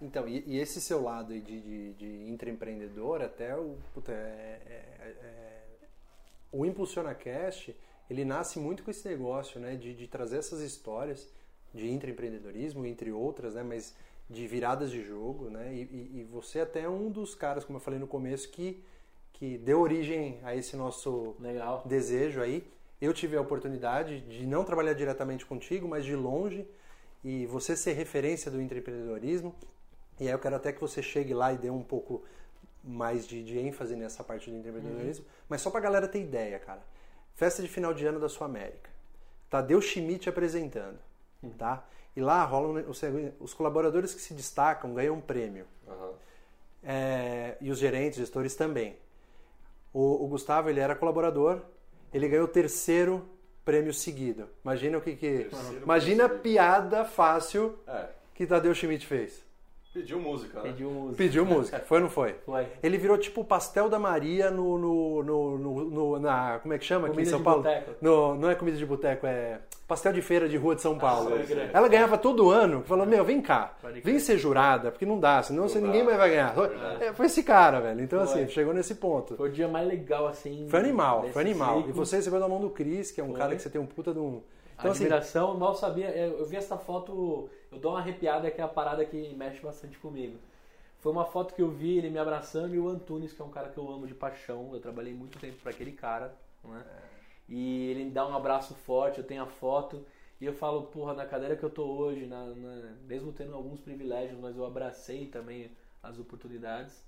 Então, e, e esse seu lado aí de, de, de intraempreendedor, até o. Puta, é, é- é- o Impulsiona Cast, ele nasce muito com esse negócio, né? De, de trazer essas histórias de intraempreendedorismo, entre outras, né? Mas de viradas de jogo, né? E, e- você até é um dos caras, como eu falei no começo, que, que deu origem a esse nosso Legal. desejo aí. Eu tive a oportunidade de não trabalhar diretamente contigo, mas de longe, e você ser referência do empreendedorismo. E aí eu quero até que você chegue lá e dê um pouco mais de, de ênfase nessa parte do empreendedorismo. Mas só pra galera ter ideia, cara. Festa de final de ano da Sul América. Tadeu Schmidt apresentando, tá? E lá rolam os, os colaboradores que se destacam ganham um prêmio. Uhum. É, e os gerentes, gestores também. O, o Gustavo, ele era colaborador, ele ganhou o terceiro prêmio seguido. Imagina o que que... Terceiro Imagina a piada fácil É, que Tadeu Schmidt fez. Pediu música, né? Pediu música. Pediu música, foi ou não foi? Foi. Ele virou tipo o pastel da Maria no, no, no, no- no- na. Como é que chama aqui Comida em São de Paulo? boteco. No, não é comida de boteco, é pastel de feira de rua de São Paulo. sei, sei. Ela ganhava todo ano, falou: Meu, vem cá, vem ser jurada, porque não dá, senão você, dá. ninguém mais vai ganhar. É, foi esse cara, velho. Então, Foi. assim, chegou nesse ponto. Foi o dia mais legal, assim. Foi animal, foi animal. ciclo. E você recebeu da mão do Cris, que é um Foi. cara que você tem um puta de um. Então, assim, Admiração, mal sabia. Eu vi essa foto, eu dou uma arrepiada que é a parada que mexe bastante comigo. Foi uma foto que eu vi ele me abraçando e o Antunes, que é um cara que eu amo de paixão. Eu trabalhei muito tempo para aquele cara, né? E ele me dá um abraço forte, eu tenho a foto. E eu falo, porra, na cadeira que eu tô hoje, na, na- mesmo tendo alguns privilégios, mas eu abracei também as oportunidades.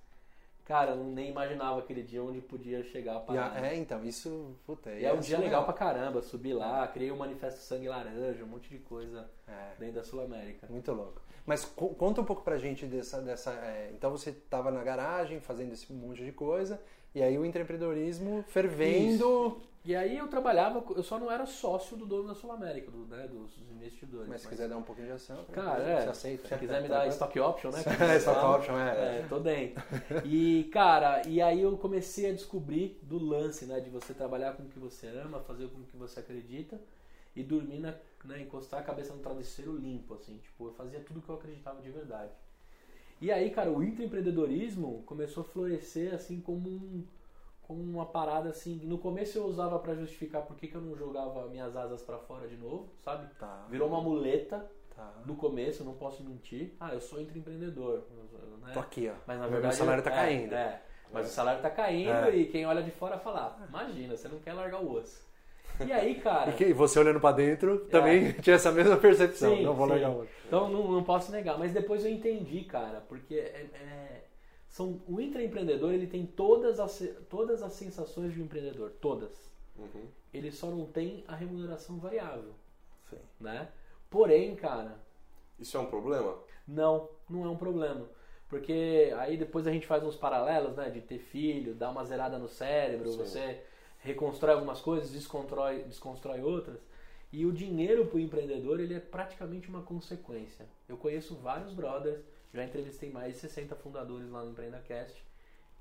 Cara, eu nem imaginava aquele dia onde podia chegar a parada. é, então, isso. Puta, E é um dia legal pra caramba, subi lá, criei o Manifesto Sangue Laranja, um monte de coisa É. dentro da Sul América. Muito louco. Mas co- conta um pouco pra gente dessa. dessa é, então você estava na garagem fazendo esse monte de coisa, e aí o empreendedorismo fervendo. E aí eu trabalhava, eu só não era sócio do dono da Sul América, do, né, dos investidores. Mas se quiser dar um pouquinho de ação, Cara, você é, aceita. se quiser me dar stock option, né? É, stock option, é. É, tô dentro. E, cara, e aí eu comecei a descobrir do lance, né? De você trabalhar com o que você ama, fazer com o que você acredita e dormir, na, né, encostar a cabeça no travesseiro limpo, assim. Tipo, eu fazia tudo que eu acreditava de verdade. E aí, cara, o intraempreendedorismo começou a florescer, assim, como um, como uma parada assim. No começo eu usava para justificar por que, que eu não jogava minhas asas para fora de novo, sabe? Tá. Virou uma muleta Tá. no começo, não posso mentir. Ah, eu sou intraempreendedor. Né? Tô aqui, ó. Mas na Meu verdade. salário tá é, caindo. É, mas o salário tá caindo É. e quem olha de fora fala: ah, imagina, você não quer largar o osso. E aí, cara. E você olhando pra dentro também tinha essa mesma percepção. É. Sim, não vou sim. largar o outro. Então não, não posso negar, mas depois eu entendi, cara, porque é- é- são, o intraempreendedor ele tem todas as, todas as sensações de um empreendedor, todas. Uhum. Ele só não tem a remuneração variável, Sim. né? Porém, cara, Isso é um problema? não, não é um problema. Porque aí depois a gente faz uns paralelos, né? De ter filho, dar uma zerada no cérebro, Sim. você reconstrói algumas coisas, desconstrói, desconstrói outras. E o dinheiro para o empreendedor, ele é praticamente uma consequência. Eu conheço vários brothers, já entrevistei mais de 60 fundadores lá no EmpreendaCast.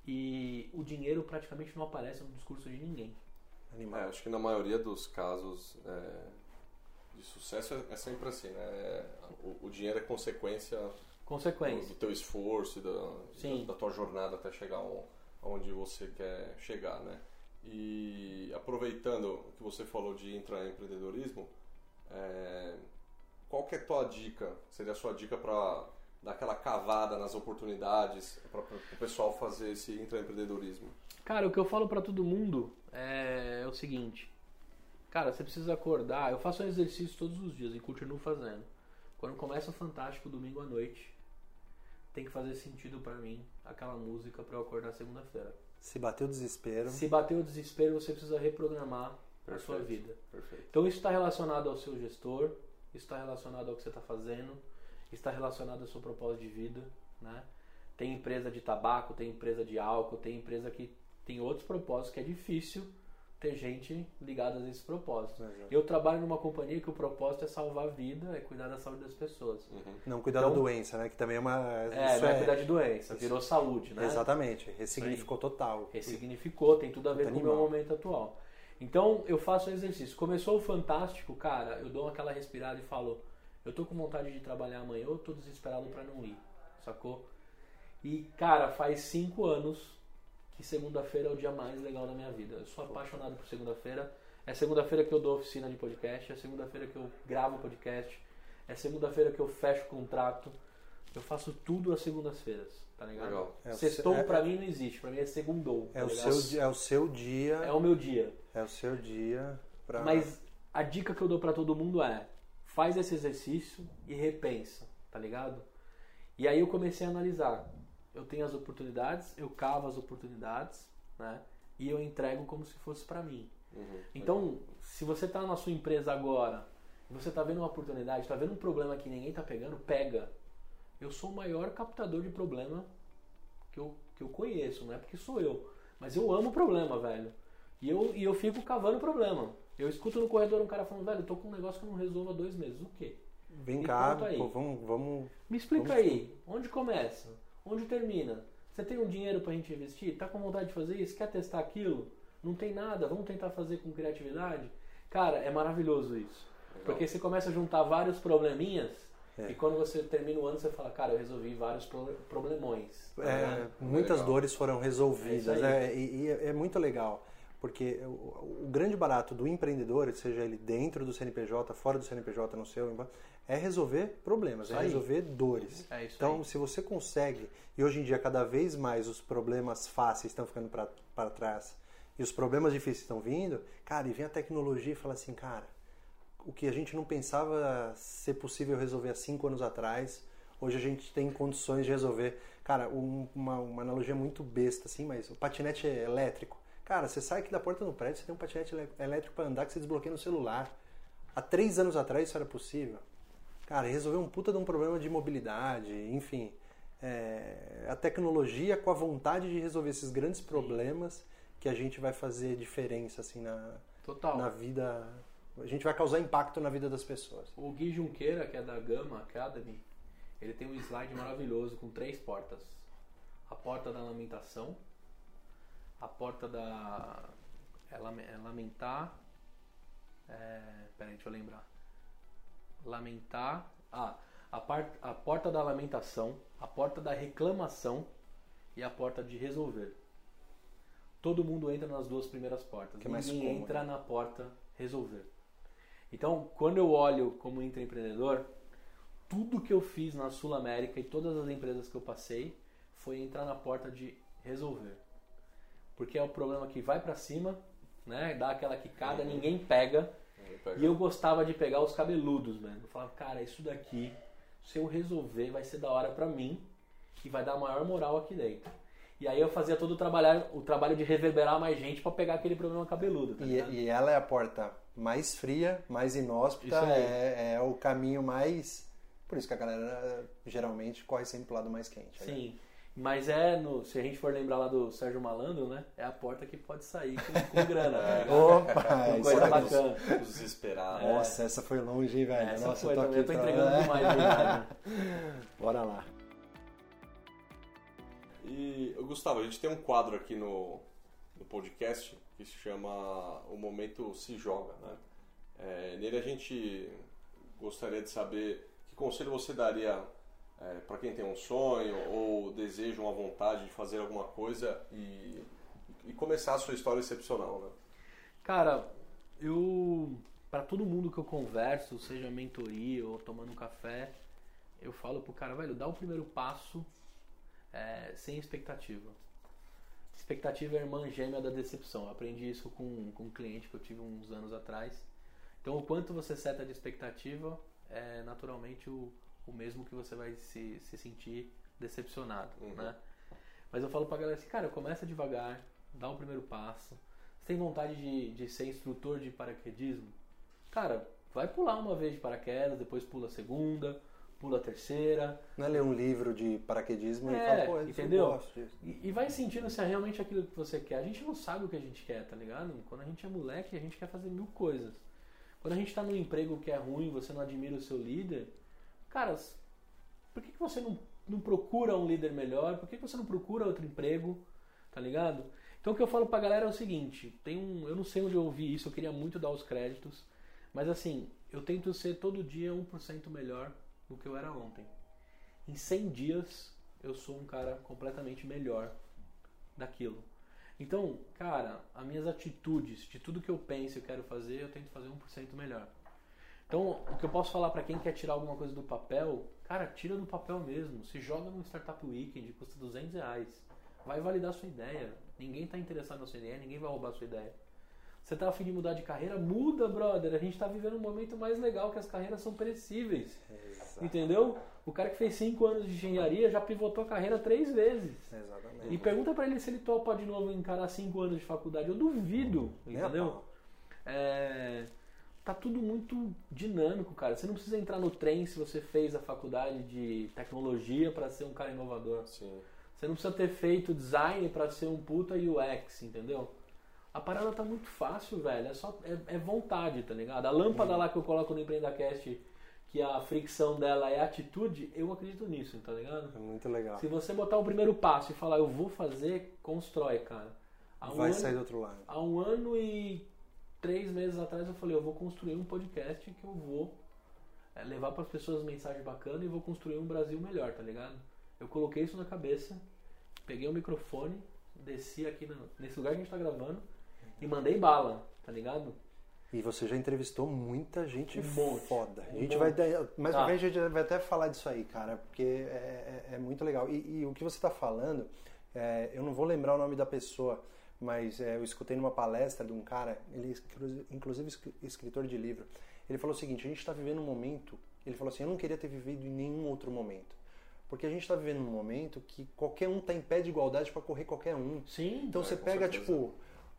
E o dinheiro praticamente não aparece no discurso de ninguém. É, Animal. acho que na maioria dos casos é, de sucesso é, é sempre assim, né? É, o, o dinheiro é consequência do, Consequência. do teu esforço e da, Sim. da, da tua jornada até chegar ao- aonde você quer chegar, né? E aproveitando o que você falou de intraempreendedorismo, é, qual que é a tua dica? Seria a sua dica para dar aquela cavada nas oportunidades para o pessoal fazer esse intraempreendedorismo? Cara, o que eu falo pra todo mundo é, o seguinte. Cara, você precisa acordar. Eu faço um exercício todos os dias e continuo fazendo. Quando começa o Fantástico domingo à noite, tem que fazer sentido pra mim aquela música pra eu acordar segunda-feira. Se bater o desespero. Se bater o desespero, você precisa reprogramar a sua Perfeito. vida. Perfeito. Então isso está relacionado ao seu gestor, isso está relacionado ao que você está fazendo, está relacionado ao seu propósito de vida, né? Tem empresa de tabaco, tem empresa de álcool, tem empresa que tem outros propósitos que é difícil ter gente ligada a esses propósitos. Exato. Eu trabalho numa companhia que o propósito é salvar a vida, é cuidar da saúde das pessoas. Uhum. Não cuidar Então- da doença, né? Que também é uma. É, isso não é cuidar de doença, virou saúde, né? Exatamente. Ressignificou total. ressignificou, tem tudo a ver Puta com o meu momento atual. Então eu faço o exercício. Começou o fantástico, cara, eu dou aquela respirada e falo, eu tô com vontade de trabalhar amanhã, eu tô desesperado pra não ir, sacou? E cara, faz cinco anos que segunda-feira é o dia mais legal da minha vida. Eu sou apaixonado por segunda-feira. É segunda-feira que eu dou oficina de podcast, é segunda-feira que eu gravo podcast, é segunda-feira que eu fecho contrato. Eu faço tudo às segundas-feiras, tá ligado? Legal. É o Sextou se- é- pra mim não existe, pra mim é segundou. É tá o, ligado? seu, é o seu dia. É o meu dia. É o seu dia pra. Mas a dica que eu dou pra todo mundo é: faz esse exercício e repensa, tá ligado? E aí eu comecei a analisar. Eu tenho as oportunidades, eu cavo as oportunidades, né? E eu entrego como se fosse pra mim. Uhum. Então, se você tá na sua empresa agora, você tá vendo uma oportunidade, tá vendo um problema que ninguém tá pegando, pega. Eu sou o maior captador de problema que eu, que eu conheço, não é porque sou eu. Mas eu amo problema, velho. E eu, e eu fico cavando problema. Eu escuto no corredor um cara falando, velho, eu tô com um negócio que eu não resolvo há dois meses. O quê? Vem Me cá, pô, vamos, vamos. Me explica Vamos aí, onde começa? Onde termina? Você tem um dinheiro pra gente investir? Tá com vontade de fazer isso? Quer testar aquilo? Não tem nada, vamos tentar fazer com criatividade? Cara, é maravilhoso isso. Legal. Porque você começa a juntar vários probleminhas É. e quando você termina o ano você fala, cara, eu resolvi vários pro- problemões. tá É, muitas Legal. dores foram resolvidas. É aí. né? E, e é é muito legal. Porque o, o grande barato do empreendedor, seja ele dentro do CNPJ, fora do CNPJ, no seu, é resolver problemas, é resolver dores. É Então, aí. se você consegue, e hoje em dia cada vez mais os problemas fáceis estão ficando para trás e os problemas difíceis estão vindo, cara, e vem a tecnologia e fala assim, cara, o que a gente não pensava ser possível resolver há cinco anos atrás, hoje a gente tem condições de resolver. Cara, um- uma, uma analogia muito besta, assim, mas o patinete elétrico. Cara, você sai aqui da porta do prédio, você tem um patinete elé- elétrico para andar que você desbloqueia no celular. Há três anos atrás isso era possível. Cara, resolver um puta de um problema de mobilidade, enfim. é, a tecnologia com a vontade de resolver esses grandes problemas que a gente vai fazer diferença, assim, na, Total. na vida. A gente vai causar impacto na vida das pessoas. O Gui Junqueira, que é da Gama Academy, ele tem um slide maravilhoso com três portas. A porta da lamentação, a porta da. É, é lamentar. É, peraí, deixa eu lembrar. Lamentar. Ah, a, par, a porta da lamentação, a porta da reclamação e a porta de resolver. todo mundo entra nas duas primeiras portas. Que é Ninguém entra na porta resolver. Então, quando eu olho como intraempreendedor, tudo que eu fiz na Sul América e todas as empresas que eu passei foi entrar na porta de resolver. Porque é o problema que vai pra cima, né? Dá aquela quicada, ninguém pega. E eu gostava de pegar os cabeludos, mano. Eu falava, cara, isso daqui, se eu resolver, vai ser da hora pra mim e vai dar maior moral aqui dentro. E aí eu fazia todo o trabalho, o trabalho de reverberar mais gente pra pegar aquele problema cabeludo, tá E, ligado? e ela é a porta mais fria, mais inóspita, Isso aí. é, é o caminho mais. Por isso que a galera geralmente corre sempre pro lado mais quente. né? Sim. Mas é, no, se a gente for lembrar lá do Sérgio Malandro, né? É a porta que pode sair com, com grana, tá ligado? Opa, coisa é- bacana. Os desesperados. Nossa, essa foi longe, hein, velho? Essa Nossa, foi eu tô também, aqui eu tô pra- entregando demais idade. Bora lá. E, Gustavo, a gente tem um quadro aqui no, no podcast que se chama O Momento Se Joga, né? É, nele a gente gostaria de saber que conselho você daria para quem tem um sonho ou deseja uma vontade de fazer alguma coisa e, e começar a sua história excepcional, né? Cara, eu. Pra todo mundo que eu converso, seja mentoria ou tomando um café, eu falo pro cara, velho, dá o primeiro passo é, sem expectativa. Expectativa é irmã gêmea da decepção. Eu aprendi isso com, com um cliente que eu tive uns anos atrás. Então, o quanto você seta de expectativa é naturalmente o, o mesmo que você vai se, se sentir decepcionado, Uhum. né? Mas eu falo pra galera assim, cara, começa devagar, dá o primeiro passo. Você tem vontade de, de ser instrutor de paraquedismo? Cara, vai pular uma vez de paraquedas, depois pula a segunda, pula a terceira. Não é ler um livro de paraquedismo e É, falar, pô, entendeu? eu gosto disso. E, e vai sentindo se é realmente aquilo que você quer. A gente não sabe o que a gente quer, tá ligado? Quando a gente é moleque, a gente quer fazer mil coisas. Quando a gente tá num emprego que é ruim, você não admira o seu líder, cara, s- por que, que você não, não procura um líder melhor? Por que, que você não procura outro emprego? Tá ligado? Então o que eu falo pra galera é o seguinte, tem um. Eu não sei onde eu ouvi isso, eu queria muito dar os créditos, mas assim, eu tento ser todo dia 1% melhor do que eu era ontem. Em 100 dias eu sou um cara completamente melhor daquilo. Então, cara, as minhas atitudes, de tudo que eu penso e quero fazer, eu tento fazer 1% melhor. Então, o que eu posso falar pra quem quer tirar alguma coisa do papel, cara, tira do papel mesmo. Se joga no Startup Weekend, custa 200 reais. Vai validar sua ideia. Ninguém tá interessado na sua ideia, ninguém vai roubar sua ideia. Você tá afim de mudar de carreira? Muda, brother. A gente tá vivendo um momento mais legal que as carreiras são perecíveis. Entendeu? O cara que fez 5 anos de engenharia já pivotou a carreira três vezes. Exatamente. E pergunta pra ele se ele topa de novo encarar 5 anos de faculdade. Eu duvido, a entendeu? É, tá tudo muito dinâmico, cara. Você não precisa entrar no trem se você fez a faculdade de tecnologia para ser um cara inovador. Sim. Você não precisa ter feito design para ser um puta UX, entendeu? A parada tá muito fácil, velho. É só é, é vontade, tá ligado? A lâmpada lá que eu coloco no EmpreendaCast, que a fricção dela é atitude, eu acredito nisso, tá ligado? É muito legal. Se você botar o primeiro passo e falar, eu vou fazer, constrói, cara. Há um, Vai ano, sair do outro lado. há um ano e três meses atrás eu falei, eu vou construir um podcast que eu vou é, levar para as pessoas mensagem bacana e vou construir um Brasil melhor, tá ligado? Eu coloquei isso na cabeça, peguei o microfone, desci aqui no- nesse lugar que a gente tá gravando e mandei bala, tá ligado? E você já entrevistou muita gente Um foda. A Um gente monte. vai mais uma Ah. vez a gente vai até falar disso aí, cara, porque é, é- é muito legal. E, e o que você está falando, é, eu não vou lembrar o nome da pessoa, mas é, eu escutei numa palestra de um cara, ele é inclusive escri- escritor de livro. Ele falou o seguinte: a gente está vivendo um momento. Ele falou assim: eu não queria ter vivido em nenhum outro momento. Porque a gente está vivendo um momento que qualquer um está em pé de igualdade para correr qualquer um. Sim. Então É, você pega, certeza. tipo,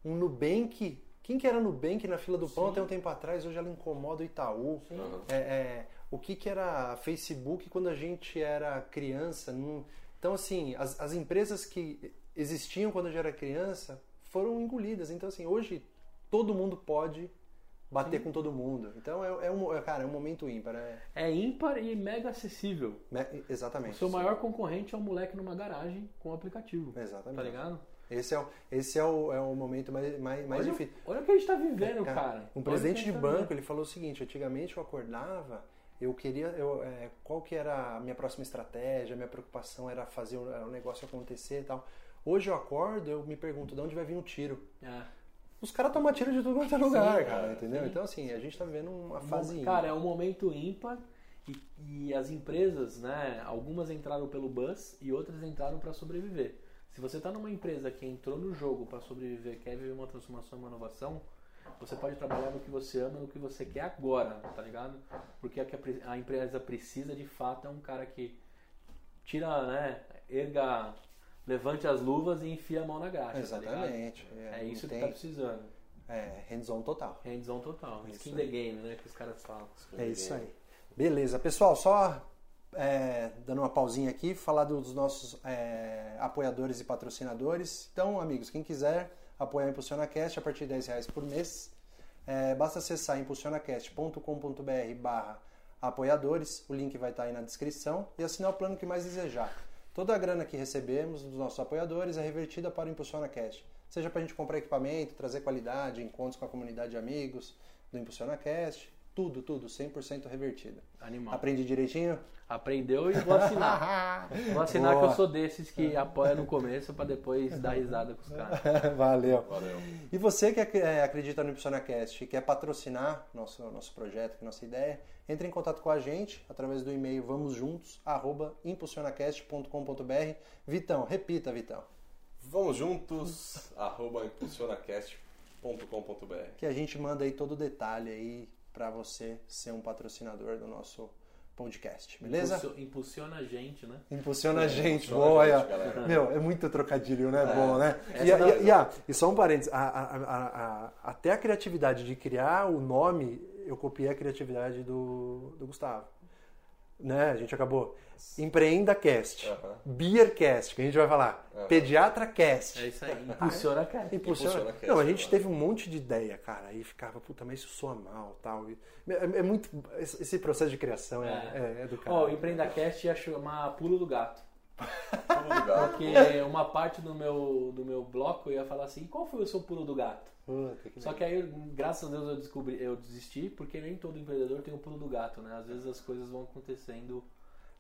um Nubank. Quem que era Nubank na fila do pão até um tempo atrás? Hoje ela incomoda o Itaú. Aham. É, é, o que, que era Facebook quando a gente era criança? Não- Então, assim, as, as empresas que existiam quando a gente era criança foram engolidas. Então, assim, hoje todo mundo pode bater com todo mundo. Então, é, é um, é, cara, é um momento ímpar. É, É ímpar e mega acessível. me- O exatamente. seu maior concorrente é um moleque numa garagem com um aplicativo. Exatamente. Tá ligado? Esse é o, esse é o, é o momento mais, mais, mais olha, difícil. olha o que a gente tá vivendo, Cara, cara. Um presidente o de tá banco, ele falou o seguinte, antigamente eu acordava, eu queria, eu, é, qual que era a minha próxima estratégia, minha preocupação era fazer o, o negócio acontecer e tal. Hoje eu acordo, eu me pergunto de onde vai vir um tiro. É. Os caras tomam tiro de tudo quanto é lugar, Sim, cara, é, entendeu? sim. Então, assim, a gente tá vivendo uma fase. Cara, é um momento ímpar e, e as empresas, né? Algumas entraram pelo buzz e outras entraram para sobreviver. Se você está numa empresa que entrou no jogo para sobreviver, quer viver uma transformação, uma inovação, você pode trabalhar no que você ama, no que você quer agora, tá ligado? Porque a, que a a empresa precisa de fato é um cara que tira, né? Erga, levante as luvas e enfia a mão na graxa. Tá? Exatamente. É isso que tem- tá precisando. É, hands-on total. Hands-on total. Isso Skin aí. the game, né? Que os caras falam. É isso aí. Beleza, pessoal, só é, dando uma pausinha aqui, falar dos nossos é, apoiadores e patrocinadores. Então, amigos, quem quiser apoiar a ImpulsionaCast a partir de 10 reais por mês, é, basta acessar impulsionacast.com.br barra apoiadores, o link vai estar aí na descrição, e assinar o plano que mais desejar. Toda a grana que recebemos dos nossos apoiadores é revertida para o ImpulsionaCast. Seja para a gente comprar equipamento, trazer qualidade, encontros com a comunidade de amigos do ImpulsionaCast, tudo, tudo, 100% revertido. Animal. Aprendi direitinho? Aprendeu e vou assinar. Vou assinar Boa. que eu sou desses que apoia no começo pra depois dar risada com os caras. Valeu. Valeu. E você que é, acredita no ImpulsionaCast e quer patrocinar nosso, nosso projeto, nossa ideia, entre em contato com a gente através do e-mail vamosjuntos@impulsionacast.com.br. Vitão, repita, Vitão, Vamos juntos, arroba impulsionacast.com.br. que a gente manda aí todo o detalhe aí para você ser um patrocinador do nosso podcast, beleza? Impulsio- Impulsiona a gente, né? Impulsiona a gente, impulsiona boa. a gente. Meu, é muito trocadilho, né? Bom, né? E, não- e, e, a- e só um parênteses, a- a- a- a- até a criatividade de criar o nome, eu copiei a criatividade do, do Gustavo. Né? A gente acabou. Empreenda Cast, Aham. Beer Cast, que a gente vai falar, Aham. Pediatra Cast. É isso aí. Impulsiona a cara. Impulsiona. Impulsiona Cast, Não, a gente agora. teve um monte de ideia, cara. Aí ficava, puta, mas isso soa mal tal. E- É, é muito. Esse processo de criação é, é, é do cara. Ó, o EmpreendaCast ia chamar Pulo do Gato. Pulo do gato. Porque uma parte do meu, do meu bloco eu ia falar assim, qual foi o seu pulo do gato? Puta, que Só que aí, graças a Deus, eu descobri, eu desisti, porque nem todo empreendedor tem o pulo do gato, né? Às vezes as coisas vão acontecendo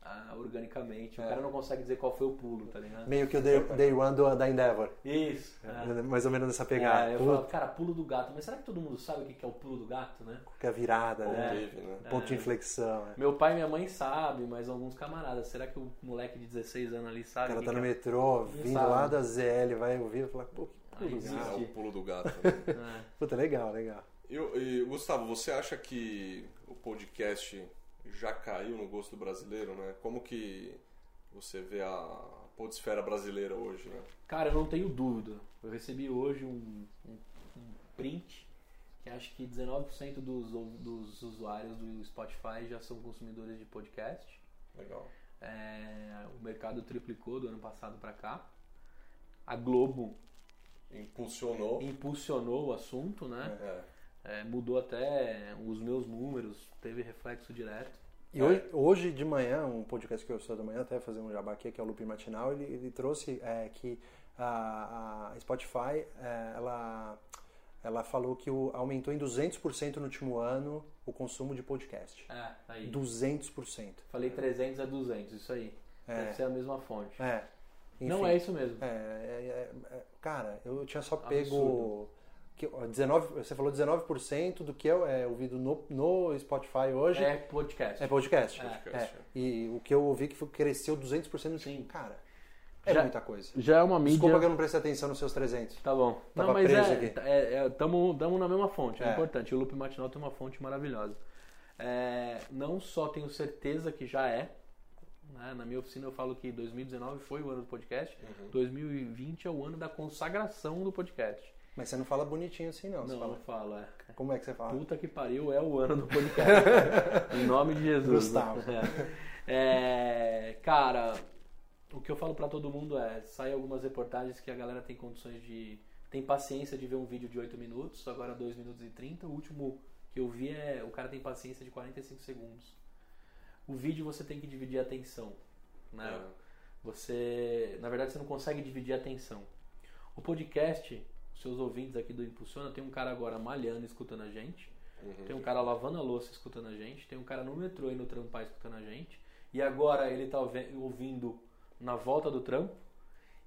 ah, organicamente. O É. cara não consegue dizer qual foi o pulo, tá ligado? Meio que o Day, day One do, da Endeavor. Isso. é. Mais ou menos nessa pegada. É, eu Puta, falo, cara, pulo do gato. Mas será que todo mundo sabe o que é o pulo do gato, né? que a virada, né? teve, né? Ponto de inflexão. Meu pai e minha mãe sabem, mas alguns camaradas. Será que o moleque de 16 anos ali O sabe? cara o que tá no é? metrô, vindo sabe. lá da ZL, vai ouvir e falar, pô, que pulo existe. gato. É o pulo do gato. né? É. Puta, legal, legal. E, e, Gustavo, você acha que o podcast já caiu no gosto do brasileiro, né? Como que você vê a podesfera brasileira hoje, né? Cara, eu não tenho dúvida. Eu recebi hoje um, um- um print que acho que 19% dos, dos usuários do Spotify já são consumidores de podcast. Legal. É, o mercado triplicou do ano passado para cá. A Globo Impulsionou. impulsionou o assunto, né? É. É, mudou até os meus números, teve reflexo direto. E hoje, hoje de manhã, um podcast que eu sou da manhã, até fazer um jabá aqui, que é o Loop Matinal, ele, ele trouxe é, que a, a Spotify, é, ela, ela falou que o, aumentou em 200% no último ano o consumo de podcast. É, aí. 200%. Falei 300 a 200, isso aí. É. Deve ser a mesma fonte. É. Não Enfim. é isso mesmo. É, é, é, é, cara, eu tinha só Absurdo. pego. Que, ó, 19, você falou 19% do que é, é ouvido no, no Spotify hoje É podcast. é podcast. É. Podcast, É. E o que eu ouvi que foi- cresceu 200% no Sim. Cara, é Já- muita coisa. Já é uma mídia. Desculpa que eu não prestei atenção nos seus 300. Tá bom. Tava não, mas preso é, aqui. é, é, tamo, tamo na mesma fonte, é, É. importante. O Loop Matinal tem uma fonte maravilhosa. É, não só tenho certeza que já é, né, na minha oficina eu falo que 2019 foi o ano do podcast, Uhum. 2020 é o ano da consagração do podcast. Mas você não fala bonitinho assim, não. Você Não, fala, não falo, é. como é que você fala? Puta que pariu, é o ano do podcast. em nome de Jesus. Gustavo. É, cara, o que eu falo pra todo mundo é, sai algumas reportagens que a galera tem condições de tem paciência de ver um vídeo de 8 minutos, agora 2 minutos e 30. O último que eu vi é o cara tem paciência de 45 segundos. O vídeo você tem que dividir a atenção, né? É. Você, na verdade, você não consegue dividir a atenção. O podcast, seus ouvintes aqui do Impulsiona, tem um cara agora malhando escutando a gente. Uhum. Tem um cara lavando a louça escutando a gente, tem um cara no metrô indo trampar escutando a gente, e agora ele tá ouve- ouvindo na volta do trampo.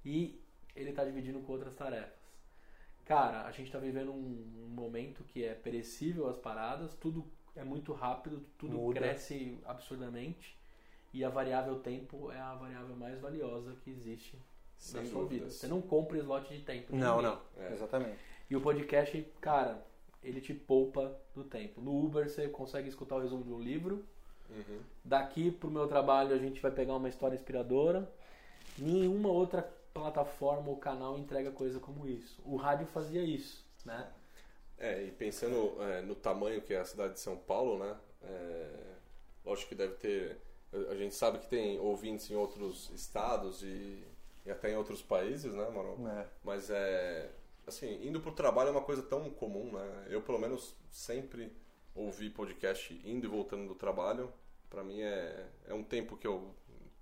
E ele está dividindo com outras tarefas. Cara, a gente está vivendo um, um, momento que é perecível as paradas, tudo é muito rápido, tudo Muda. cresce absurdamente e a variável tempo é a variável mais valiosa que existe Sem na sua dúvidas. vida. Você não compra slot de tempo. não, ninguém. não. É. Exatamente. E o podcast, cara, ele te poupa do tempo. No Uber você consegue escutar o resumo de um livro. Uhum. Daqui pro meu trabalho a gente vai pegar uma história inspiradora. Nenhuma outra plataforma ou canal entrega coisa como isso. O rádio fazia isso, né? É, e pensando é, no tamanho que é a cidade de São Paulo, né? É, lógico que deve ter. A gente sabe que tem ouvintes em outros estados e, e até em outros países, né, mano? É. Mas é. Assim, indo pro trabalho é uma coisa tão comum, né? Eu, pelo menos, sempre ouvi podcast indo e voltando do trabalho. Para mim é, é um tempo que eu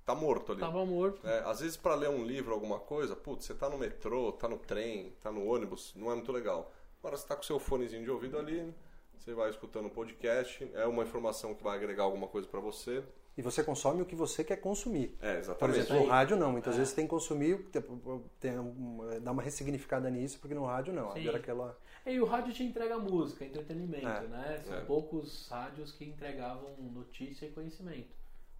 tá morto ali. Tava morto. É, às vezes para ler um livro, alguma coisa, putz, você tá no metrô, tá no trem, tá no ônibus, não é muito legal. Agora você tá com seu fonezinho de ouvido ali, você vai escutando o um podcast, é uma informação que vai agregar alguma coisa para você. E você consome o que você quer consumir. É, exatamente. Por exemplo, no rádio não. Muitas é. vezes tem que consumir, tem, tem, dá uma ressignificada nisso, porque no rádio não. Sim. aquela... E o rádio te entrega música, entretenimento, é. né? São é. poucos rádios que entregavam notícia e conhecimento,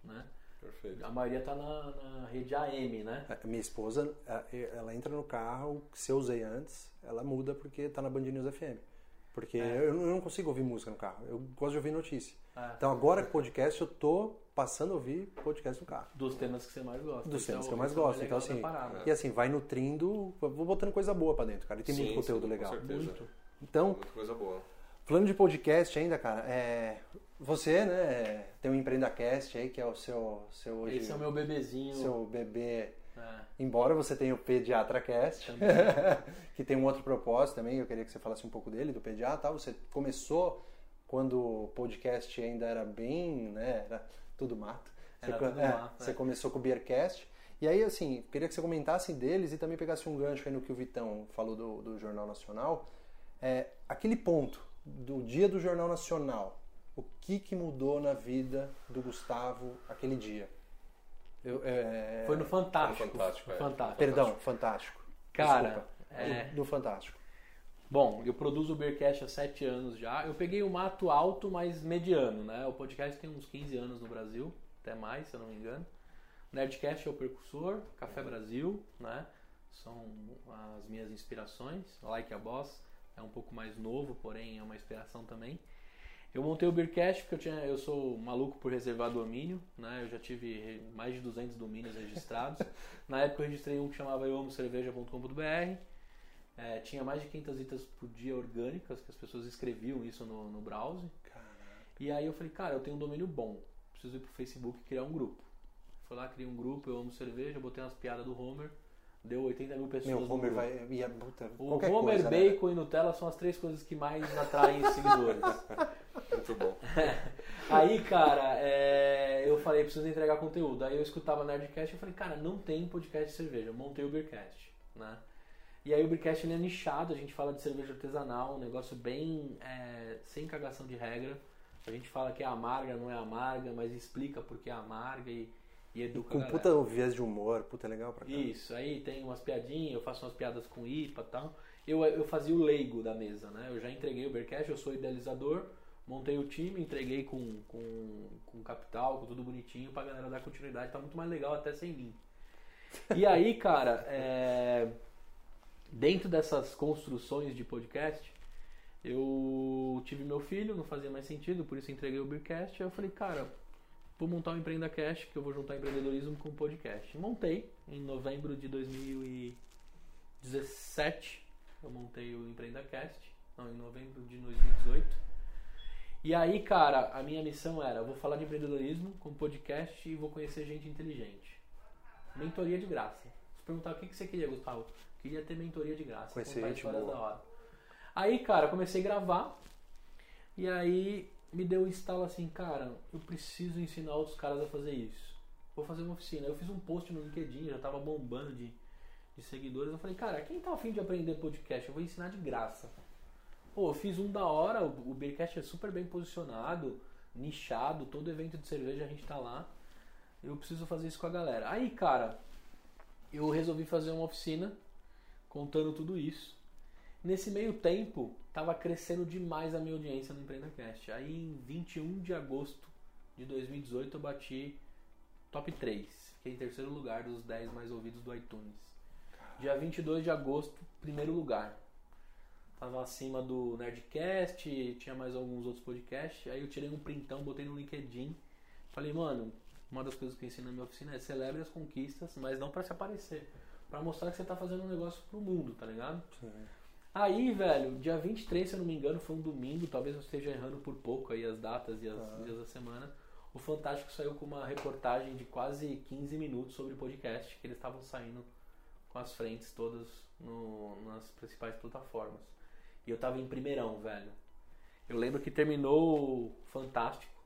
né? Perfeito. A maioria está na, na, rede AM, né? A minha esposa, ela entra no carro, se eu usei antes, ela muda porque está na Band News FM. Porque é. eu não consigo ouvir música no carro, eu gosto de ouvir notícia. É. Então agora com podcast eu tô passando a ouvir podcast no carro. Dos temas que você mais gosta. Dos temas que eu mais gosto. Então assim, e assim, vai nutrindo, vou botando coisa boa para dentro, cara. E tem sim, muito conteúdo sim, legal. Muito. Então, muita coisa boa. Falando de podcast ainda, cara, é, você, né, tem o EmpreendaCast aí, que é o seu, seu hoje, Esse é o meu bebezinho. Seu bebê. É. Embora você tenha o PediatraCast, que tem um outro propósito também, eu queria que você falasse um pouco dele, do Pediatra. Você começou quando o podcast ainda era bem, né, era tudo mato. Era você, tudo é, mato, você é. começou com o Beercast. E aí, assim, queria que você comentasse deles e também pegasse um gancho aí no que o Vitão falou do, do Jornal Nacional. É, aquele ponto do dia do Jornal Nacional, o que, que mudou na vida do Gustavo aquele dia? Eu, é... Foi no Fantástico. Foi fantástico, é. fantástico. Perdão, Fantástico. Cara, é... do, do, Fantástico. Bom, eu produzo o Beercast há sete anos já. Eu peguei o mato alto, mas mediano, né? O podcast tem uns 15 anos no Brasil, até mais, se eu não me engano. Nerdcast é o percussor, Café Brasil, né? São as minhas inspirações. Like a Boss é um pouco mais novo, porém é uma inspiração também. Eu montei o Beercast porque eu, tinha, eu sou maluco por reservar domínio, né? Eu já tive mais de 200 domínios registrados. Na época eu registrei um que chamava euamocerveja.com.br. É, tinha mais de 500 visitas por dia orgânicas, que as pessoas escreviam isso no, no browser. Caraca. E aí eu falei, cara, eu tenho um domínio bom, preciso ir pro Facebook e criar um grupo. Fui lá, criei um grupo, eu amo cerveja, botei umas piadas do Homer Deu 80 mil pessoas. Meu, Homer vai. Ia, puta, o Homer, coisa, né? bacon né? e Nutella são as três coisas que mais atraem seguidores. Muito bom. Aí, cara, é, eu falei, preciso entregar conteúdo. Aí eu escutava Nerdcast e falei, cara, não tem podcast de cerveja. Eu montei o Beercast, né? E aí o Beercast ele é nichado, a gente fala de cerveja artesanal, um negócio bem é, sem cagação de regra. A gente fala que é amarga, não é amarga, mas explica por que é amarga e e educa Com puta viés de humor, puta legal pra cá. Isso, aí tem umas piadinhas, eu faço umas piadas com IPA e tal. Eu, eu fazia o leigo da mesa, né? Eu já entreguei o Bearcast, eu sou idealizador, montei o time, entreguei com, com, com capital, com tudo bonitinho pra galera dar continuidade. Tá muito mais legal até sem mim. E aí, cara, é... dentro dessas construções de podcast, eu tive meu filho, não fazia mais sentido, por isso entreguei o Beercast. Aí eu falei, cara, vou montar o Empreenda Cash, que eu vou juntar empreendedorismo com podcast. Montei em novembro de 2017, eu montei o Empreenda Cast, não, em novembro de 2018. E aí, cara, a minha missão era, eu vou falar de empreendedorismo com podcast e vou conhecer gente inteligente. Mentoria de graça. Se perguntar o que você queria, Gustavo, queria ter mentoria de graça. Conhecer gente boa. da hora. Aí, cara, comecei a gravar. E aí me deu um instalo assim, cara, eu preciso ensinar outros caras a fazer isso. Vou fazer uma oficina. Eu fiz um post no LinkedIn, já tava bombando de, de seguidores. Eu falei, cara, quem tá afim de aprender podcast? Eu vou ensinar de graça. Pô, eu fiz um da hora, o Beercast é super bem posicionado, nichado, todo evento de cerveja a gente tá lá. Eu preciso fazer isso com a galera. Aí, cara, eu resolvi fazer uma oficina contando tudo isso. Nesse meio tempo, estava crescendo demais a minha audiência no EmpreendaCast. Aí em 21 de agosto de 2018 eu bati top 3. Fiquei em terceiro lugar dos 10 mais ouvidos do iTunes. Dia 22 de agosto, primeiro lugar. Tava acima do Nerdcast, tinha mais alguns outros podcasts. Aí eu tirei um printão, botei no LinkedIn. Falei, mano, uma das coisas que eu ensino na minha oficina é celebre as conquistas, mas não para se aparecer. Para mostrar que você tá fazendo um negócio pro mundo, tá ligado? Sim. Aí, velho, dia 23, se eu não me engano, foi um domingo, talvez eu esteja errando por pouco aí as datas e os ah. dias da semana. O Fantástico saiu com uma reportagem de quase 15 minutos sobre podcast, que eles estavam saindo com as frentes todas no, nas principais plataformas. E eu tava em primeirão, velho. Eu lembro que terminou o Fantástico,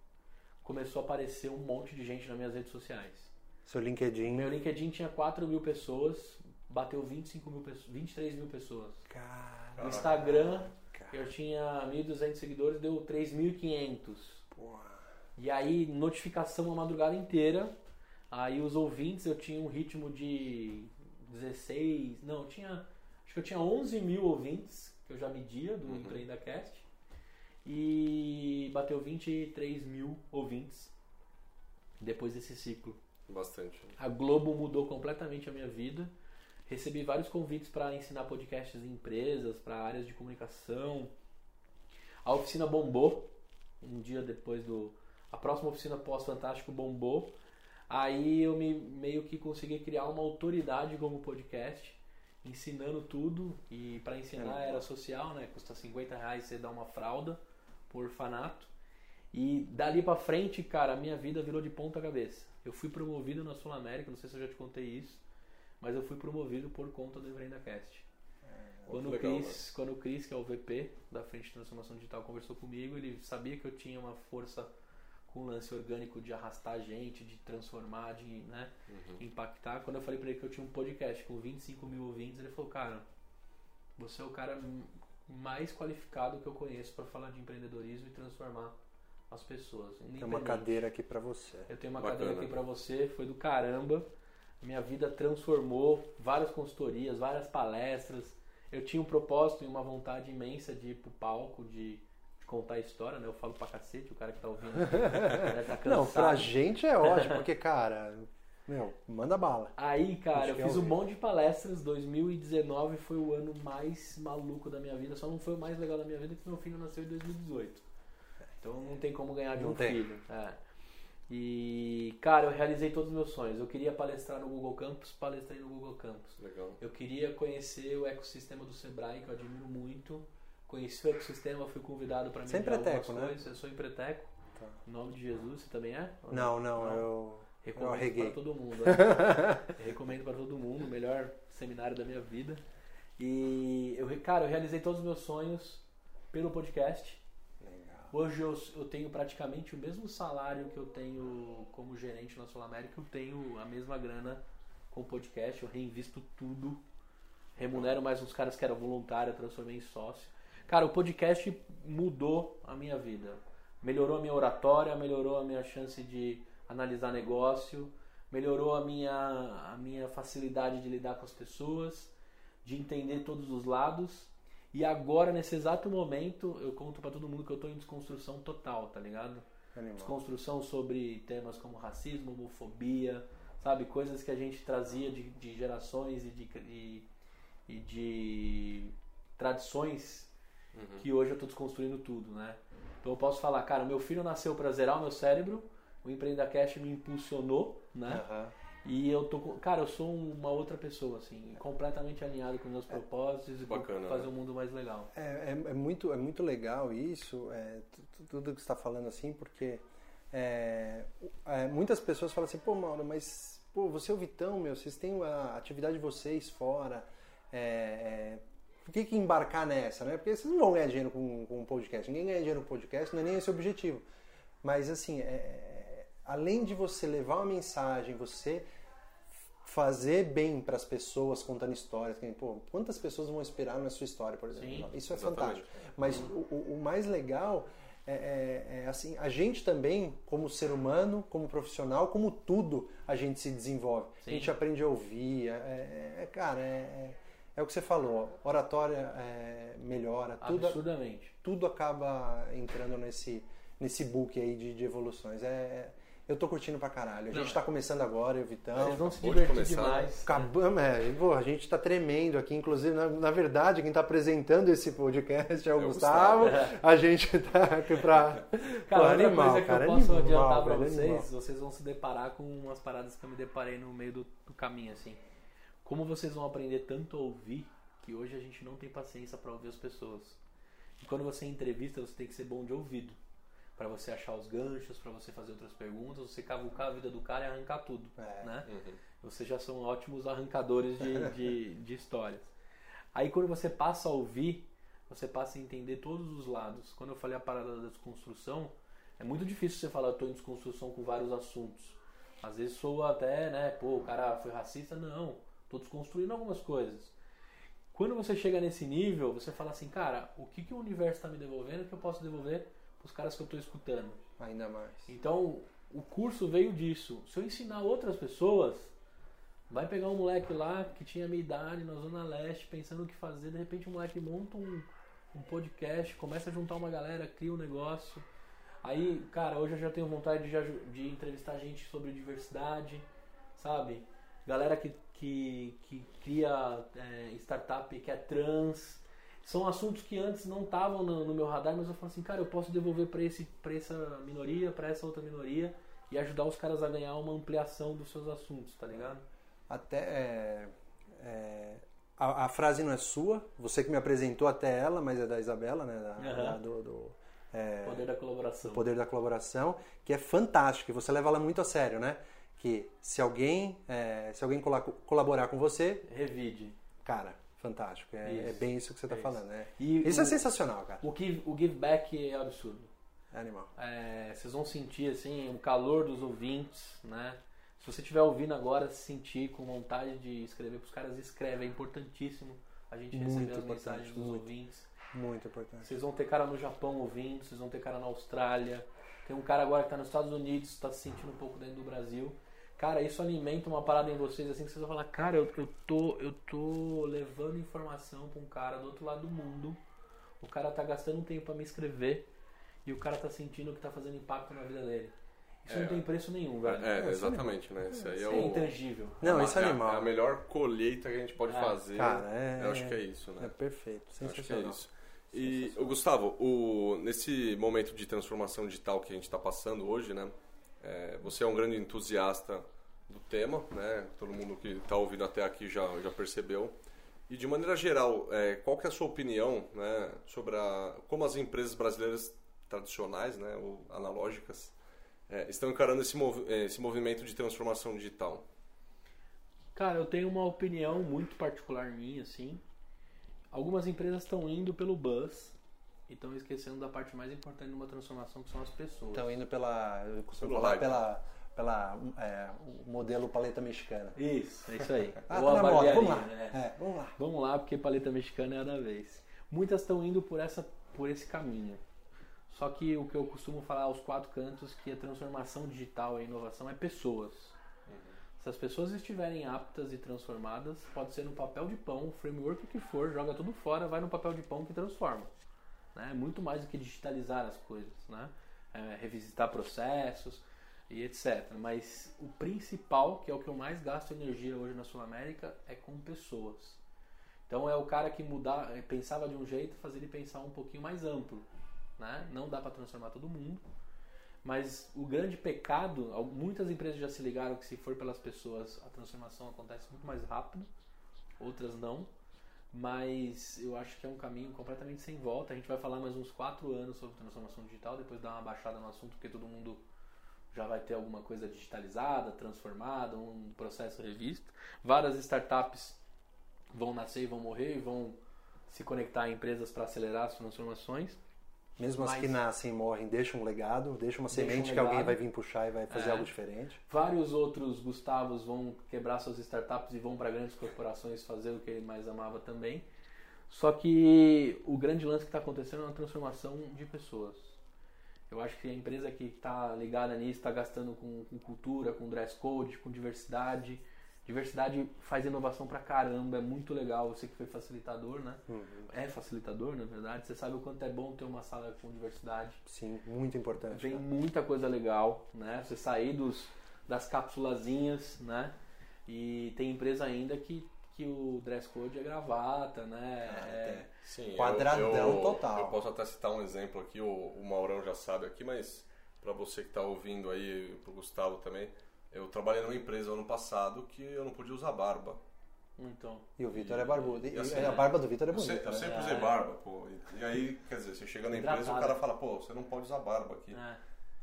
começou a aparecer um monte de gente nas minhas redes sociais. Seu LinkedIn? Meu LinkedIn tinha 4 mil pessoas, bateu 25 mil pessoas, 23 mil pessoas. Cara. No Instagram, eu tinha 1.200 seguidores, deu 3.500. E aí, notificação a madrugada inteira. Aí os ouvintes, eu tinha um ritmo de 16, não, tinha, acho que eu tinha 11 mil ouvintes que eu já media do uhum. EmpreendaCast e bateu 23 mil ouvintes depois desse ciclo. Bastante. A Globo mudou completamente a minha vida. Recebi vários convites para ensinar podcasts em empresas, para áreas de comunicação. A oficina bombou. Um dia depois do. A próxima oficina pós-fantástico bombou. Aí eu me, meio que consegui criar uma autoridade como podcast ensinando tudo e para ensinar era social, né? Custa 50 reais você dar uma fralda por orfanato. E dali para frente, cara, a minha vida virou de ponta cabeça. Eu fui promovido na Sul América, não sei se eu já te contei isso, mas eu fui promovido por conta do Empreenda Cast. É, quando, o Chris, quando o Chris, que é o VP da Frente de Transformação Digital, conversou comigo, ele sabia que eu tinha uma força com um lance orgânico de arrastar gente, de transformar, de né, uhum. impactar. Quando eu falei para ele que eu tinha um podcast com 25 mil ouvintes, ele falou, cara, você é o cara mais qualificado que eu conheço para falar de empreendedorismo e transformar as pessoas. Tem uma cadeira aqui para você. Eu tenho uma Bacana. cadeira aqui para você, foi do caramba. Minha vida transformou, várias consultorias, várias palestras. Eu tinha um propósito e uma vontade imensa de ir pro palco, de contar a história, né? Eu falo pra cacete, o cara que tá ouvindo tá cansado. Não, pra gente é ótimo, porque, cara, meu, manda bala. Aí, cara, eu fiz um monte de palestras. 2019 foi o ano mais maluco da minha vida. Só não foi o mais legal da minha vida porque meu filho nasceu em 2018. Então não tem como ganhar de não um tem. filho. É. E, cara, eu realizei todos os meus sonhos. Eu queria palestrar no Google Campus, palestrei no Google Campus. Legal. Eu queria conhecer o ecossistema do Sebrae, que eu admiro muito conheci o ecossistema, fui convidado para me Sem preteco, né? Coisas. Eu sou empreteco. Tá. Em nome de Jesus, você também é? Não, não, não, eu recomendo para todo mundo. Né? recomendo para todo mundo, o melhor seminário da minha vida. E eu, cara, eu realizei todos os meus sonhos pelo podcast. Hoje eu, eu tenho praticamente o mesmo salário que eu tenho como gerente na Sul América, eu tenho a mesma grana com o podcast, eu reinvisto tudo. Remunero mais uns caras que eram voluntários, transformei em sócio. Cara, o podcast mudou a minha vida. Melhorou a minha oratória, melhorou a minha chance de analisar negócio, melhorou a minha, a minha facilidade de lidar com as pessoas, de entender todos os lados. E agora, nesse exato momento, eu conto para todo mundo que eu tô em desconstrução total, tá ligado? Animal. Desconstrução sobre temas como racismo, homofobia, sabe? Coisas que a gente trazia de, de gerações e de, e, e de tradições uhum. que hoje eu estou desconstruindo tudo, né? Então eu posso falar, cara, meu filho nasceu para zerar o meu cérebro, o Empreenda Cash me impulsionou, né? Uhum. E eu tô, cara, eu sou uma outra pessoa, assim, completamente alinhado com meus é, propósitos e Bacana, fazer né? um mundo mais legal. É, é, é, muito, é muito legal isso, é, tudo que você está falando assim, porque é, é, muitas pessoas falam assim, pô, Mauro, mas pô, você é o Vitão, meu, vocês têm a atividade de vocês fora, é, por que, que embarcar nessa, né? Porque vocês não vão ganhar dinheiro com, com um podcast. Ninguém ganha dinheiro com podcast, não é nem esse o objetivo. Mas, assim, é, é além de você levar uma mensagem, você fazer bem para as pessoas contando histórias. Pô, quantas pessoas vão esperar na sua história, por exemplo? Sim, Isso é exatamente. fantástico. Mas o, o, mais legal é, é, é, assim, a gente também, como ser humano, como profissional, como tudo, a gente se desenvolve. Sim. A gente aprende a ouvir. É, é, é cara, é, é o que você falou, oratória é, melhora, tudo, Absurdamente. tudo acaba entrando nesse, nesse book aí de, de evoluções. É, eu tô curtindo pra caralho. A gente Não, tá começando agora, eu o Vitão. Vocês vão se de divertir começar, né? demais. Acabamos, é, pô, a gente tá tremendo aqui, inclusive, na, na verdade, quem tá apresentando esse podcast é o É o Gustavo. Gustavo. A gente tá aqui pra. Cara, Pô, animal, coisa que cara, eu posso animal, adiantar pra velho, vocês, animal. vocês vão se deparar com umas paradas que eu me deparei no meio do, do caminho, assim. Como vocês vão aprender tanto a ouvir, que hoje a gente não tem paciência pra ouvir as pessoas. E quando você entrevista, você tem que ser bom de ouvido. Pra você achar os ganchos, pra você fazer outras perguntas, você cavucar a vida do cara e arrancar tudo, É. né? Uhum. Vocês já são ótimos arrancadores de, de, de histórias. Aí quando você passa a ouvir, você passa a entender todos os lados. Quando eu falei a parada da desconstrução, é muito difícil você falar, estou em desconstrução com vários assuntos. Às vezes soa até, né, pô, o cara foi racista. Não, estou desconstruindo algumas coisas. Quando você chega nesse nível, você fala assim, cara, o que, que o universo está me devolvendo que eu posso devolver para os caras que eu estou escutando? Ainda mais. Então, o curso veio disso. Se eu ensinar outras pessoas, vai pegar um moleque lá que tinha minha idade na Zona Leste, pensando o que fazer, de repente o moleque monta um, um podcast, começa a juntar uma galera, cria um negócio. Aí, cara, hoje eu já tenho vontade de, de entrevistar gente sobre diversidade, sabe? Galera que, que, que cria é, startup que é trans. São assuntos que antes não estavam no, no meu radar, mas eu falo assim, cara, eu posso devolver para esse essa minoria, para essa outra minoria e ajudar os caras a ganhar uma ampliação dos seus assuntos, tá ligado? Até. é, é, a, a frase não é sua, você que me apresentou até ela, mas é da Isabela, né? Da, Aham. da- do, do, é, Poder da colaboração. o poder da colaboração, que é fantástico, e você leva ela muito a sério, né? Que se alguém, é, se alguém cola- colaborar com você, Revide. cara, fantástico. É, Isso. é bem isso que você está É falando, né? E Isso é o- sensacional, cara. O give, o give back é absurdo. É animal. É, vocês vão sentir assim o calor dos ouvintes, né? Se você estiver ouvindo agora, se sentir com vontade de escrever para os caras, escreve. É importantíssimo a gente Muito receber as mensagens dos muito. ouvintes. Muito importante. Vocês vão ter cara no Japão ouvindo, vocês vão ter cara na Austrália. Tem um cara agora que está nos Estados Unidos, está se sentindo um pouco dentro do Brasil. Cara, isso alimenta uma parada em vocês assim que vocês vão falar, cara, eu, eu tô eu tô levando informação para um cara do outro lado do mundo. O cara tá gastando um tempo para me escrever e o cara tá sentindo que tá fazendo impacto na vida dele. Isso É. não tem preço nenhum, velho. É, exatamente, né? Isso aí é o. é intangível. Não, a- isso é a- animal. É a melhor colheita que a gente pode É. fazer. Cara, é- Eu acho que é isso, né? É perfeito, Eu acho que é isso. E, o Gustavo, o, nesse momento de transformação digital que a gente está passando hoje, né? É, você é um grande entusiasta do tema, né? Todo mundo que está ouvindo até aqui já, já percebeu. E de maneira geral, é, qual que é a sua opinião né, sobre a, como as empresas brasileiras tradicionais, né, ou analógicas, é, estão encarando esse, movi- eh, esse movimento de transformação digital? Cara, eu tenho uma opinião muito particular minha, assim. Algumas empresas estão indo pelo buzz e estão esquecendo da parte mais importante de uma transformação, que são as pessoas. Estão indo pela. Eu costumo Pelo falar hype. pela, pela é, o modelo paleta mexicana. Isso, é isso aí. Ah, Ou tá a moda, vamos lá. né? É, vamos lá. Vamos lá, porque paleta mexicana é a da vez. Muitas estão indo por, essa, por esse caminho. Só que o que eu costumo falar aos quatro cantos que a transformação digital e a inovação é pessoas. Se as pessoas estiverem aptas e transformadas, pode ser no papel de pão, framework que for, joga tudo fora, vai no papel de pão que transforma. Né? É muito mais do que digitalizar as coisas, né? É, revisitar processos e etc. Mas o principal, que é o que eu mais gasto energia hoje na Sul América, é com pessoas. Então é o cara que mudar, eh, pensava de um jeito, fazer ele pensar um pouquinho mais amplo, né? Não dá para transformar todo mundo, mas o grande pecado, muitas empresas já se ligaram que se for pelas pessoas, a transformação acontece muito mais rápido, outras não. Mas eu acho que é um caminho completamente sem volta. A gente vai falar mais uns quatro anos sobre transformação digital, depois dar uma baixada no assunto, porque todo mundo já vai ter alguma coisa digitalizada, transformada, um processo revisto. Várias startups vão nascer e vão morrer e vão se conectar a empresas para acelerar as transformações. Mesmo as Mas- que nascem e morrem, deixam um legado, deixam uma Deixa um semente que alguém vai vir puxar e vai fazer É. algo diferente. Vários outros Gustavos vão quebrar suas startups e vão para grandes corporações fazer o que ele mais amava também. Só que o grande lance que está acontecendo é uma transformação de pessoas. Eu acho que a empresa que está ligada nisso está gastando com, com cultura, com dress code, com diversidade, Diversidade faz inovação pra caramba, é muito legal. Você que foi facilitador, né? Uhum. É facilitador, na verdade. Você sabe o quanto é bom ter uma sala com diversidade. Sim, muito importante. Vem cara. muita coisa legal, né? Você sair dos, das cápsulazinhas, né? E tem empresa ainda que, que o dress code é gravata, né? Ah, É- Sim, eu- Quadradão eu, total. Eu posso até citar um exemplo aqui, o, o Maurão já sabe aqui, mas para você que está ouvindo aí, pro Gustavo também, eu trabalhei numa empresa ano passado que eu não podia usar barba. Então, E o Vitor é barbudo. E, E assim, a barba do Vitor é Eu, bonita, eu né? sempre É. usei barba, pô. E, e aí, quer dizer, você chega na empresa e o cara fala, pô, você não pode usar barba aqui. é.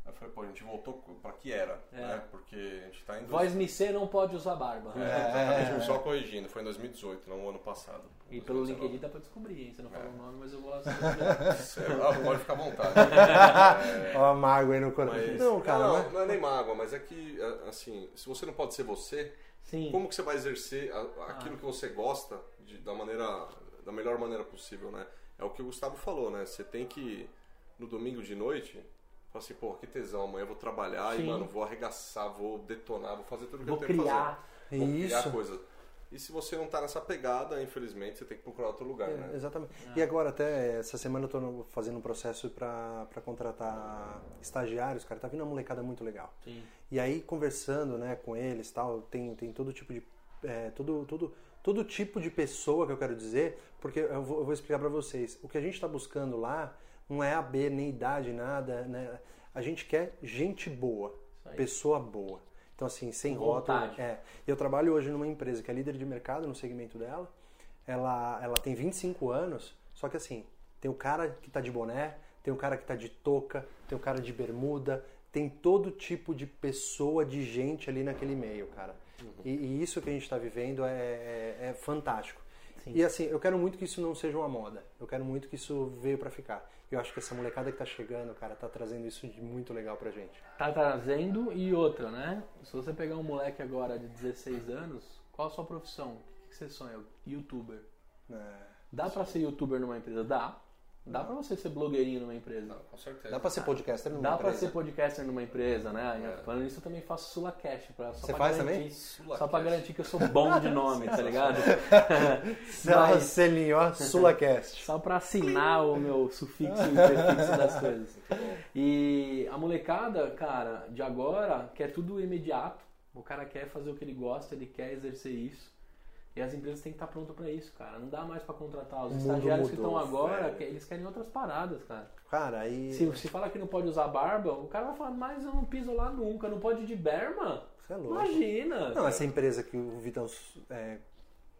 Aí eu falei, pô, a gente voltou pra que era, É. né? Porque a gente tá indo... Voz Micê não pode usar barba. É, exatamente, só corrigindo, foi em 2018, não o ano passado. E pelo 2019. LinkedIn dá pra descobrir, hein? Você não fala É. o nome, mas eu vou lá? Ah, pode ficar à vontade. É, Ó, a mágoa aí no coração. mas- Não, cara, não, mas- não é nem mágoa, mas é que, é, assim, se você não pode ser você, Sim. como que você vai exercer aquilo que você gosta de- da maneira, da melhor maneira possível, né? É o que o Gustavo falou, né? Você tem que, no domingo de noite, falar assim, pô, que tesão, amanhã eu vou trabalhar Sim. e, mano, vou arregaçar, vou detonar, vou fazer tudo que Vou eu tenho que criar. fazer. Vou criar Isso. coisas. E se você não tá nessa pegada, infelizmente, você tem que procurar outro lugar, É, né? exatamente. E agora até essa semana eu tô no- fazendo um processo para contratar estagiários, cara, tá vindo uma molecada muito legal. Sim. E aí conversando, né, com eles, tal, tem tem todo tipo de é, todo todo todo tipo de pessoa que eu quero dizer, porque eu vou, eu vou explicar para vocês. O que a gente está buscando lá não é AB nem idade nada, né? A gente quer gente boa, pessoa boa. Então assim, sem vontade. É. Eu trabalho hoje numa empresa que é líder de mercado no segmento dela. Ela, ela tem 25 anos, só que assim, tem o cara que tá de boné, tem o cara que tá de touca, tem o cara de bermuda, tem todo tipo de pessoa, de gente ali naquele meio, cara. E, e isso que a gente está vivendo é, é- é fantástico. Sim. E assim, eu quero muito que isso não seja uma moda. Eu quero muito que isso veio para ficar. Eu acho que essa molecada que tá chegando, cara, tá trazendo isso de muito legal pra gente. Tá trazendo e outra, né? Se você pegar um moleque agora de 16 anos, qual a sua profissão? O que você sonha? Youtuber. É, Dá pra ser youtuber numa empresa? Dá. Dá pra você ser blogueirinho numa empresa. Com certeza. Dá pra ser podcaster numa Dá pra empresa? ser podcaster numa empresa, né? É. Falando nisso, eu também faço Sulacast. Pra, só Você pra faz garantir, também? Só Sulacast. pra garantir que eu sou bom de nome, tá ligado? Mas- selinho, ó, Sulacast. Só pra assinar o meu sufixo e prefixo das coisas. E a molecada, cara, de agora quer tudo imediato. O cara quer fazer o que ele gosta, ele quer exercer isso. E as empresas têm que estar prontas pra isso, cara. Não dá mais pra contratar. Os O mundo estagiários que mudou, estão agora, velho. eles querem outras paradas, cara. Cara, aí. Se, se fala que não pode usar barba, o cara vai falar, mas eu não piso lá nunca, não pode ir de berma? Você é louco. Imagina! Não, essa empresa que o Vitão é,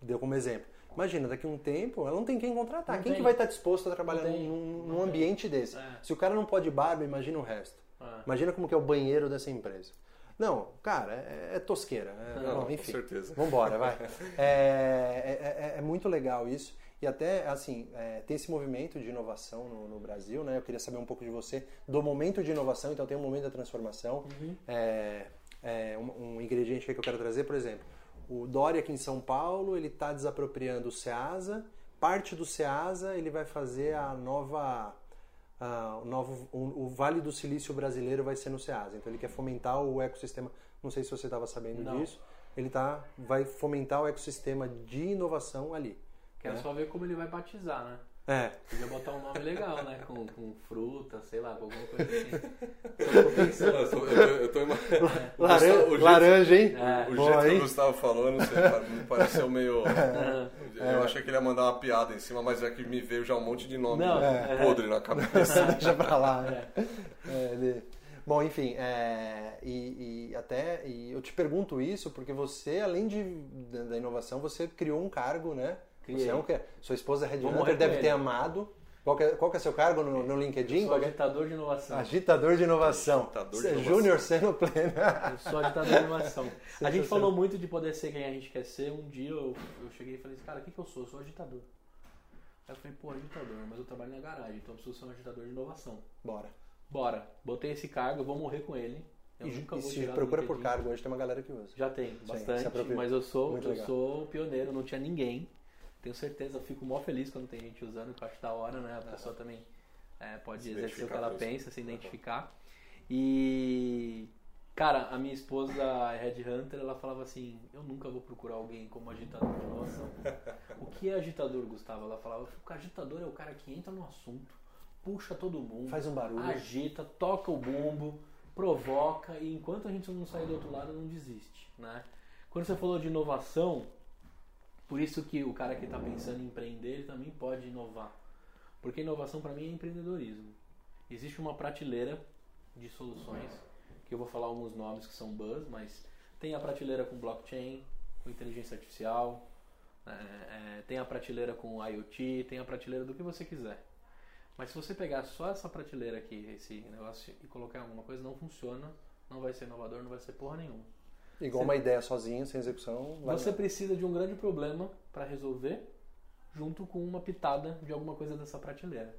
deu como exemplo. Imagina, daqui a um tempo, ela não tem quem contratar. Não quem tem. que vai estar disposto a trabalhar tem. num, num tem. ambiente desse? É. Se o cara não pode barba, imagina o resto. É. Imagina como que é o banheiro dessa empresa. Não, cara, é, é tosqueira. É, Não, não, com enfim. certeza. Vambora, vai. É, é- é- é muito legal isso. E até, assim, é, tem esse movimento de inovação no, no Brasil, né? Eu queria saber um pouco de você, do momento de inovação, então tem um momento da transformação. É, é, um, um ingrediente que eu quero trazer, por exemplo, o Dória aqui em São Paulo, ele está desapropriando o Ceasa, parte do Ceasa ele vai fazer a nova... ah, o, novo, o, o Vale do Silício brasileiro vai ser no Ceasa. Então ele quer fomentar o ecossistema. Não sei se você estava sabendo Não. disso. Ele tá, vai fomentar o ecossistema de inovação ali. Quero né? só ver como ele vai batizar, né? É, Podia botar um nome legal, né? Com, com fruta, sei lá, com alguma coisa assim. Eu tô pensando. Eu eu tô, Laran- Gustavo- jeito- laranja, hein? É. O Boa, jeito que hein? o Gustavo falou, não sei, me pareceu meio. É. Eu achei que ele ia mandar uma piada em cima, mas é que me veio já um monte de nome Não, é. podre na cabeça. Deixa pra lá. né? É, ele- Bom, enfim, é, e, e até e eu te pergunto isso porque você, além de, da, da inovação, você criou um cargo, né? Criei. Você é um que Sua esposa Red Vou Hunter morrer com deve ter amado. Qual que, é, qual que é seu cargo no, no LinkedIn? Eu sou é? agitador de inovação. Agitador de inovação. Agitador de é inovação. Júnior sendo pleno. Eu sou agitador de inovação. A gente Sensacional. falou muito de poder ser quem a gente quer ser. Um dia eu, eu cheguei e falei assim, cara, o que, que eu sou? Eu sou agitador. Aí eu falei, pô, agitador, mas eu trabalho na garagem, então eu preciso ser um agitador de inovação. Bora. Bora, botei esse cargo, eu vou morrer com ele. Eu E, nunca e vou se tirar do procura por cargo, hoje tem uma galera que usa. Já tem, se bastante, apropria. mas eu sou, Muito eu legal. sou pioneiro, não tinha ninguém. Tenho certeza, eu fico mó feliz quando tem gente usando, que eu acho da hora, né? A pessoa também é, pode Se exercer o que ela pensa, se identificar. E Cara, a minha esposa, a Red Hunter, ela falava assim: Eu nunca vou procurar alguém como agitador de inovação. o que é agitador, Gustavo? Ela falava: O agitador é o cara que entra no assunto, puxa todo mundo, faz um barulho, agita, toca o bumbo, provoca e enquanto a gente não sair do outro lado, não desiste, né? Quando você falou de inovação, por isso que o cara que está pensando em empreender, ele também pode inovar. Porque inovação para mim é empreendedorismo. Existe uma prateleira de soluções que eu vou falar alguns nomes que são buzz, mas tem a prateleira com blockchain, com inteligência artificial, é, é, tem a prateleira com IoT, tem a prateleira do que você quiser. Mas se você pegar só essa prateleira aqui, esse negócio, e colocar alguma coisa, não funciona, não vai ser inovador, não vai ser porra nenhuma. Igual você, uma ideia sozinha, sem execução. Você precisa de um grande problema para resolver, junto com uma pitada de alguma coisa dessa prateleira.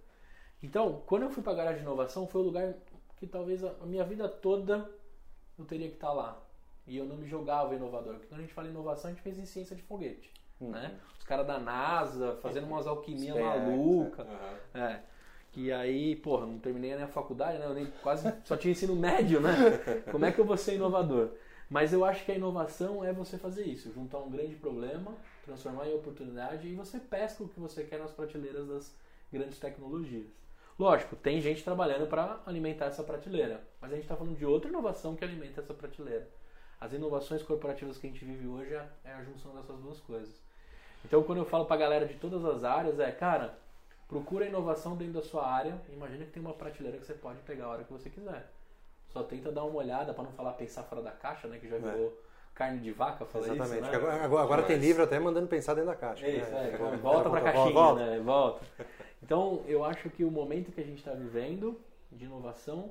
Então, quando eu fui para a garagem de inovação, foi o lugar que talvez a minha vida toda eu teria que estar tá lá. E eu não me jogava inovador. Porque quando a gente fala inovação, a gente fez em ciência de foguete. Uhum. Né? Os caras da NASA fazendo umas alquimia maluca. Uhum. É. E aí, porra, não terminei nem a faculdade, né? Eu nem quase só tinha ensino médio, né? Como é que eu vou ser inovador? Mas eu acho que a inovação é você fazer isso, juntar um grande problema, transformar em oportunidade e você pesca o que você quer nas prateleiras das grandes tecnologias. Lógico, tem gente trabalhando para alimentar essa prateleira, mas a gente está falando de outra inovação que alimenta essa prateleira. As inovações corporativas que a gente vive hoje é, é a junção dessas duas coisas. Então, quando eu falo para a galera de todas as áreas, é, cara, procura inovação dentro da sua área. Imagina que tem uma prateleira que você pode pegar a hora que você quiser. Só tenta dar uma olhada para não falar pensar fora da caixa, né? Que já é. virou é. carne de vaca, fala Exatamente. isso, né? Agora, agora, agora tem livro até mandando pensar dentro da caixa. Isso, né? é, volta para a caixinha, volta. né? Volta. Então, eu acho que o momento que a gente está vivendo de inovação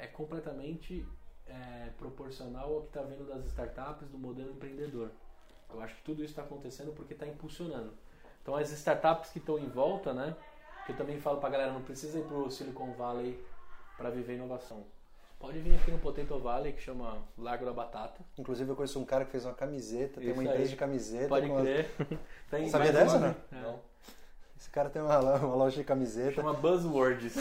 é completamente é, proporcional ao que está vendo das startups, do modelo empreendedor. Eu acho que tudo isso está acontecendo porque está impulsionando. Então, as startups que estão em volta, né? Que eu também falo para a galera, não precisa ir para o Silicon Valley para viver inovação. Pode vir aqui no Potato Valley, que chama Largo da Batata. Inclusive, eu conheço um cara que fez uma camiseta, tem uma empresa de camiseta. Pode crer. Tem Sabia dessa, né? Não. Esse cara tem uma, uma loja de camiseta. Chama Buzzwords.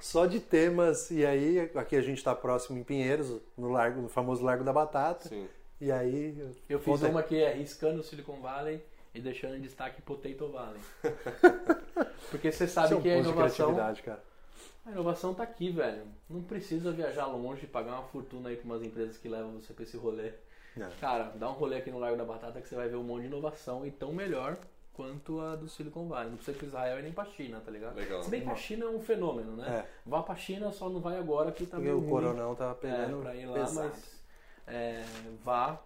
Só de temas. E aí, aqui a gente está próximo em Pinheiros, no, largo, no famoso Largo da Batata. Sim. E aí. Eu, eu fiz uma que é riscando o Silicon Valley e deixando em destaque Potato Valley. Porque você sabe é um que a inovação. cara a inovação tá aqui, velho. Não precisa viajar longe, pagar uma fortuna aí para umas empresas que levam você para esse rolê. É. Cara, dá um rolê aqui no Largo da Batata que você vai ver um monte de inovação e tão melhor quanto a do Silicon Valley. Não precisa ir para Israel e nem para China, tá ligado? Legal. Se bem que a China é um fenômeno, né? É. Vá para China, só não vai agora que tá Porque o coronel tá pegando é, pra ir lá, pesado. mas é, vá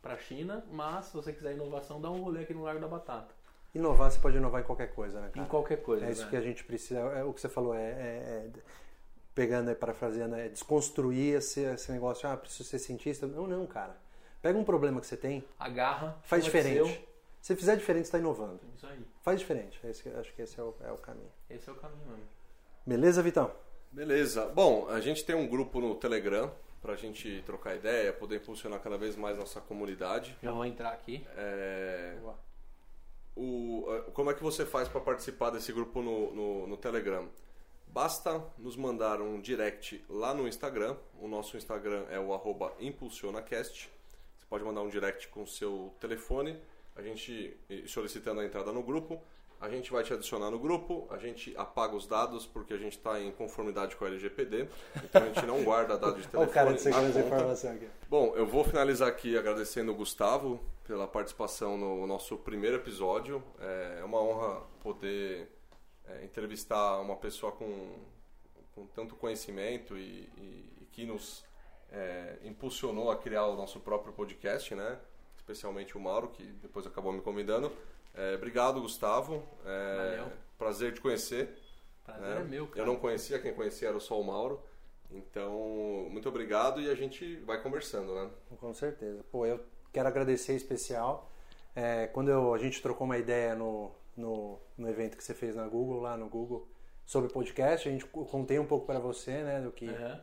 para China, mas se você quiser inovação, dá um rolê aqui no Largo da Batata. Inovar, você pode inovar em qualquer coisa, né? Cara? Em qualquer coisa. É isso né? que a gente precisa. É, o que você falou é, é, é pegando aí, parafraseando, é desconstruir esse, esse negócio, ah, preciso ser cientista. Não, não, cara. Pega um problema que você tem, agarra, faz diferente. Se fizer diferente, está inovando. Isso aí. Faz diferente. Esse, acho que esse é o, é o caminho. Esse é o caminho, mano. Beleza, Vitão? Beleza. Bom, a gente tem um grupo no Telegram para a gente trocar ideia, poder impulsionar cada vez mais nossa comunidade. Já vou entrar aqui. É... O, como é que você faz para participar desse grupo no, no, no Telegram? Basta nos mandar um direct lá no Instagram. O nosso Instagram é o impulsionacast. Você pode mandar um direct com o seu telefone, a gente solicitando a entrada no grupo. A gente vai te adicionar no grupo, a gente apaga os dados porque a gente está em conformidade com a LGPD, então a gente não guarda dados de telefone. o cara de segurança de informação aqui. Bom, eu vou finalizar aqui agradecendo o Gustavo pela participação no nosso primeiro episódio. É uma honra poder é, entrevistar uma pessoa com, com tanto conhecimento e, e, e que nos é, impulsionou a criar o nosso próprio podcast, né? Especialmente o Mauro, que depois acabou me convidando. É, obrigado, Gustavo. É, prazer te conhecer. Prazer né? é meu, cara. Eu não conhecia, quem conhecia era só o Mauro. Então, muito obrigado e a gente vai conversando, né? Com certeza. Pô, eu quero agradecer em especial. É, quando eu, a gente trocou uma ideia no, no, no evento que você fez na Google, lá no Google, sobre podcast. A gente contei um pouco para você, né, do que, uhum.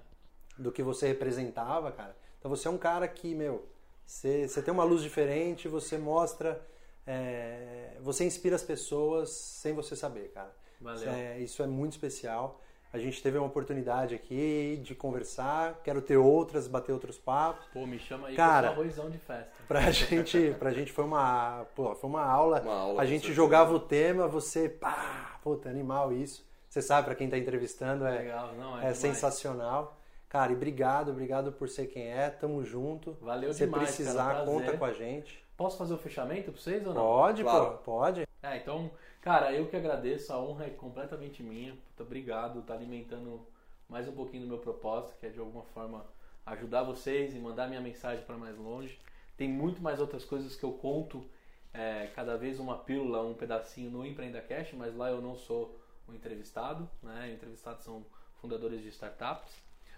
do que você representava, cara. Então você é um cara que, meu, você, você tem uma luz diferente, você mostra, é, você inspira as pessoas sem você saber, cara. Valeu. Isso é, isso é muito especial. A gente teve uma oportunidade aqui de conversar, quero ter outras, bater outros papos. Pô, me chama aí Cara, com arrozão de festa. Pra gente, pra gente foi uma, pô, foi uma aula. Uma aula, a gente jogava o tema, você, pá, puta, animal isso. Você sabe, pra quem tá entrevistando, é, Legal, não, é é sensacional. Cara, e obrigado, obrigado por ser quem é, tamo junto. Valeu Se demais, precisar, cara, conta com a gente. Posso fazer o fechamento pra vocês ou não? Pode, Claro. pô, pode. É, então, cara, eu que agradeço, a honra é completamente minha. Puta, obrigado, tá alimentando mais um pouquinho do meu propósito, que é de alguma forma ajudar vocês e mandar minha mensagem para mais longe. Tem muito mais outras coisas que eu conto, é, cada vez uma pílula, um pedacinho no Empreenda Cash, mas lá eu não sou o entrevistado, né? Entrevistados são fundadores de startups.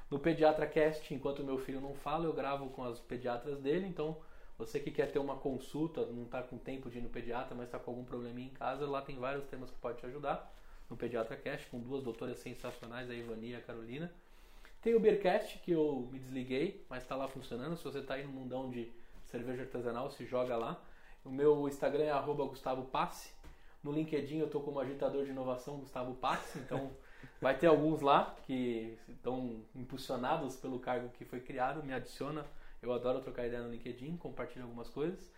No Pediatra Cast, enquanto meu filho não fala, eu gravo com as pediatras dele, então você que quer ter uma consulta, não está com tempo de ir no pediatra, mas está com algum probleminha em casa, lá tem vários temas que pode te ajudar. No Pediatra Cast, com duas doutoras sensacionais, a Ivani e a Carolina. Tem o Beercast, que eu me desliguei, mas está lá funcionando. Se você está aí no mundão de cerveja artesanal, se joga lá. O meu Instagram é Gustavo Passe. No LinkedIn eu estou como agitador de inovação Gustavo Passe, então vai ter alguns lá que estão impulsionados pelo cargo que foi criado, me adiciona. Eu adoro trocar ideia no LinkedIn, compartilho algumas coisas.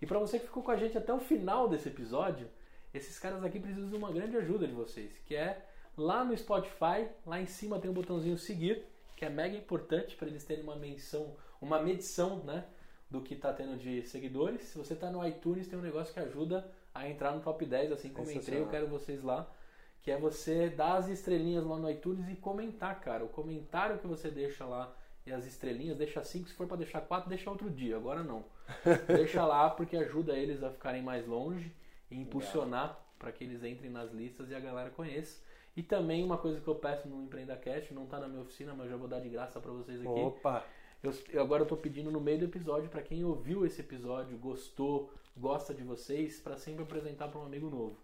E para você que ficou com a gente até o final desse episódio, esses caras aqui precisam de uma grande ajuda de vocês, que é lá no Spotify, lá em cima tem o botãozinho seguir, que é mega importante para eles terem uma menção, uma medição, né, do que está tendo de seguidores. Se você está no iTunes, tem um negócio que ajuda a entrar no top 10, assim como eu entrei, eu quero vocês lá, que é você dar as estrelinhas lá no iTunes e comentar, cara. O comentário que você deixa lá e as estrelinhas, deixa 5, se for para deixar 4, deixa outro dia, agora não. deixa lá porque ajuda eles a ficarem mais longe e impulsionar para que eles entrem nas listas e a galera conheça. E também uma coisa que eu peço no Empreenda Cash, não tá na minha oficina, mas eu já vou dar de graça para vocês aqui. Opa, Eu, eu agora tô pedindo no meio do episódio para quem ouviu esse episódio, gostou, gosta de vocês, para sempre apresentar para um amigo novo.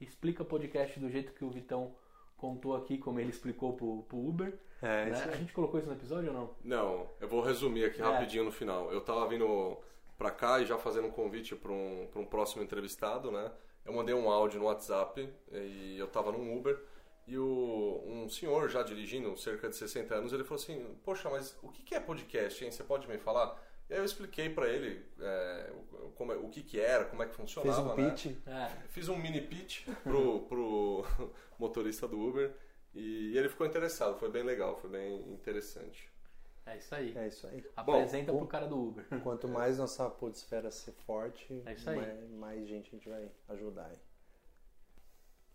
Explica o podcast do jeito que o Vitão contou aqui, como ele explicou pro, pro Uber. É, né? A gente colocou isso no episódio ou não? Não, eu vou resumir aqui É. rapidinho no final. Eu tava vindo pra cá e já fazendo um convite para um, pra um próximo entrevistado, né? Eu mandei um áudio no WhatsApp e eu tava num Uber e o, um senhor já dirigindo, cerca de 60 anos, ele falou assim: Poxa, mas o que é podcast, hein? Você pode me falar? E aí eu expliquei pra ele é, o, como é- o que que era, como é que fez funcionava, um né? pitch. É. Fiz um mini pitch pro, pro motorista do Uber e ele ficou interessado, foi bem legal, foi bem interessante. É isso aí. É isso aí. Apresenta Bom, pro cara do Uber. Quanto mais nossa podesfera ser forte, É isso aí. mais, mais gente a gente vai ajudar aí.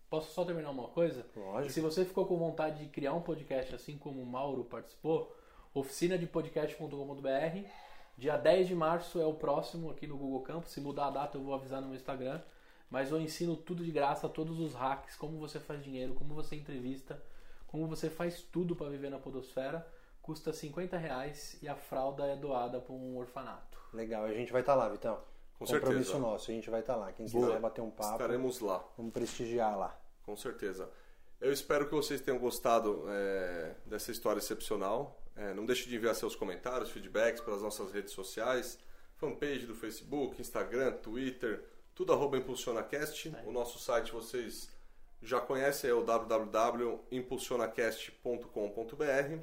Posso só terminar uma coisa? Lógico. se você ficou com vontade de criar um podcast assim como o Mauro participou, oficinadepodcast.com.br. Dia 10 de março é o próximo aqui no Google Campus. Se mudar a data eu vou avisar no meu Instagram. Mas eu ensino tudo de graça, todos os hacks, como você faz dinheiro, como você entrevista, como você faz tudo para viver na podosfera. Custa 50 reais e a fralda é doada para um orfanato. Legal, a gente vai estar lá, Vitão. Com Compromisso certeza. nosso, a gente vai estar lá. Quem Boa. quiser bater um papo, Estaremos lá. vamos prestigiar lá. Com certeza. Eu espero que vocês tenham gostado é, dessa história excepcional. É, não deixe de enviar seus comentários, feedbacks pelas nossas redes sociais, fanpage do Facebook, Instagram, Twitter, tudo arroba ImpulsionaCast. O nosso site vocês já conhecem, é o www.impulsionacast.com.br.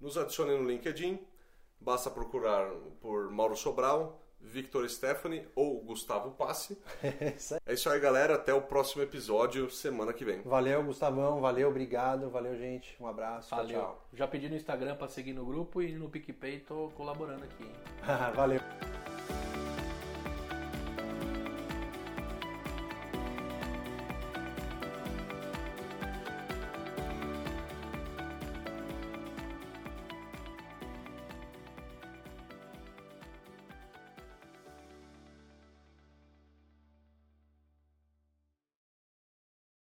Nos adicione no LinkedIn, basta procurar por Mauro Sobral, Victor Stephanie ou Gustavo Passe. É isso aí. É isso aí, galera. Até o próximo episódio, semana que vem. Valeu, Gustavão. Valeu, obrigado. Valeu, gente. Um abraço. Tchau, Valeu. tchau. Já pedi no Instagram para seguir no grupo e no PicPay tô colaborando aqui. Valeu.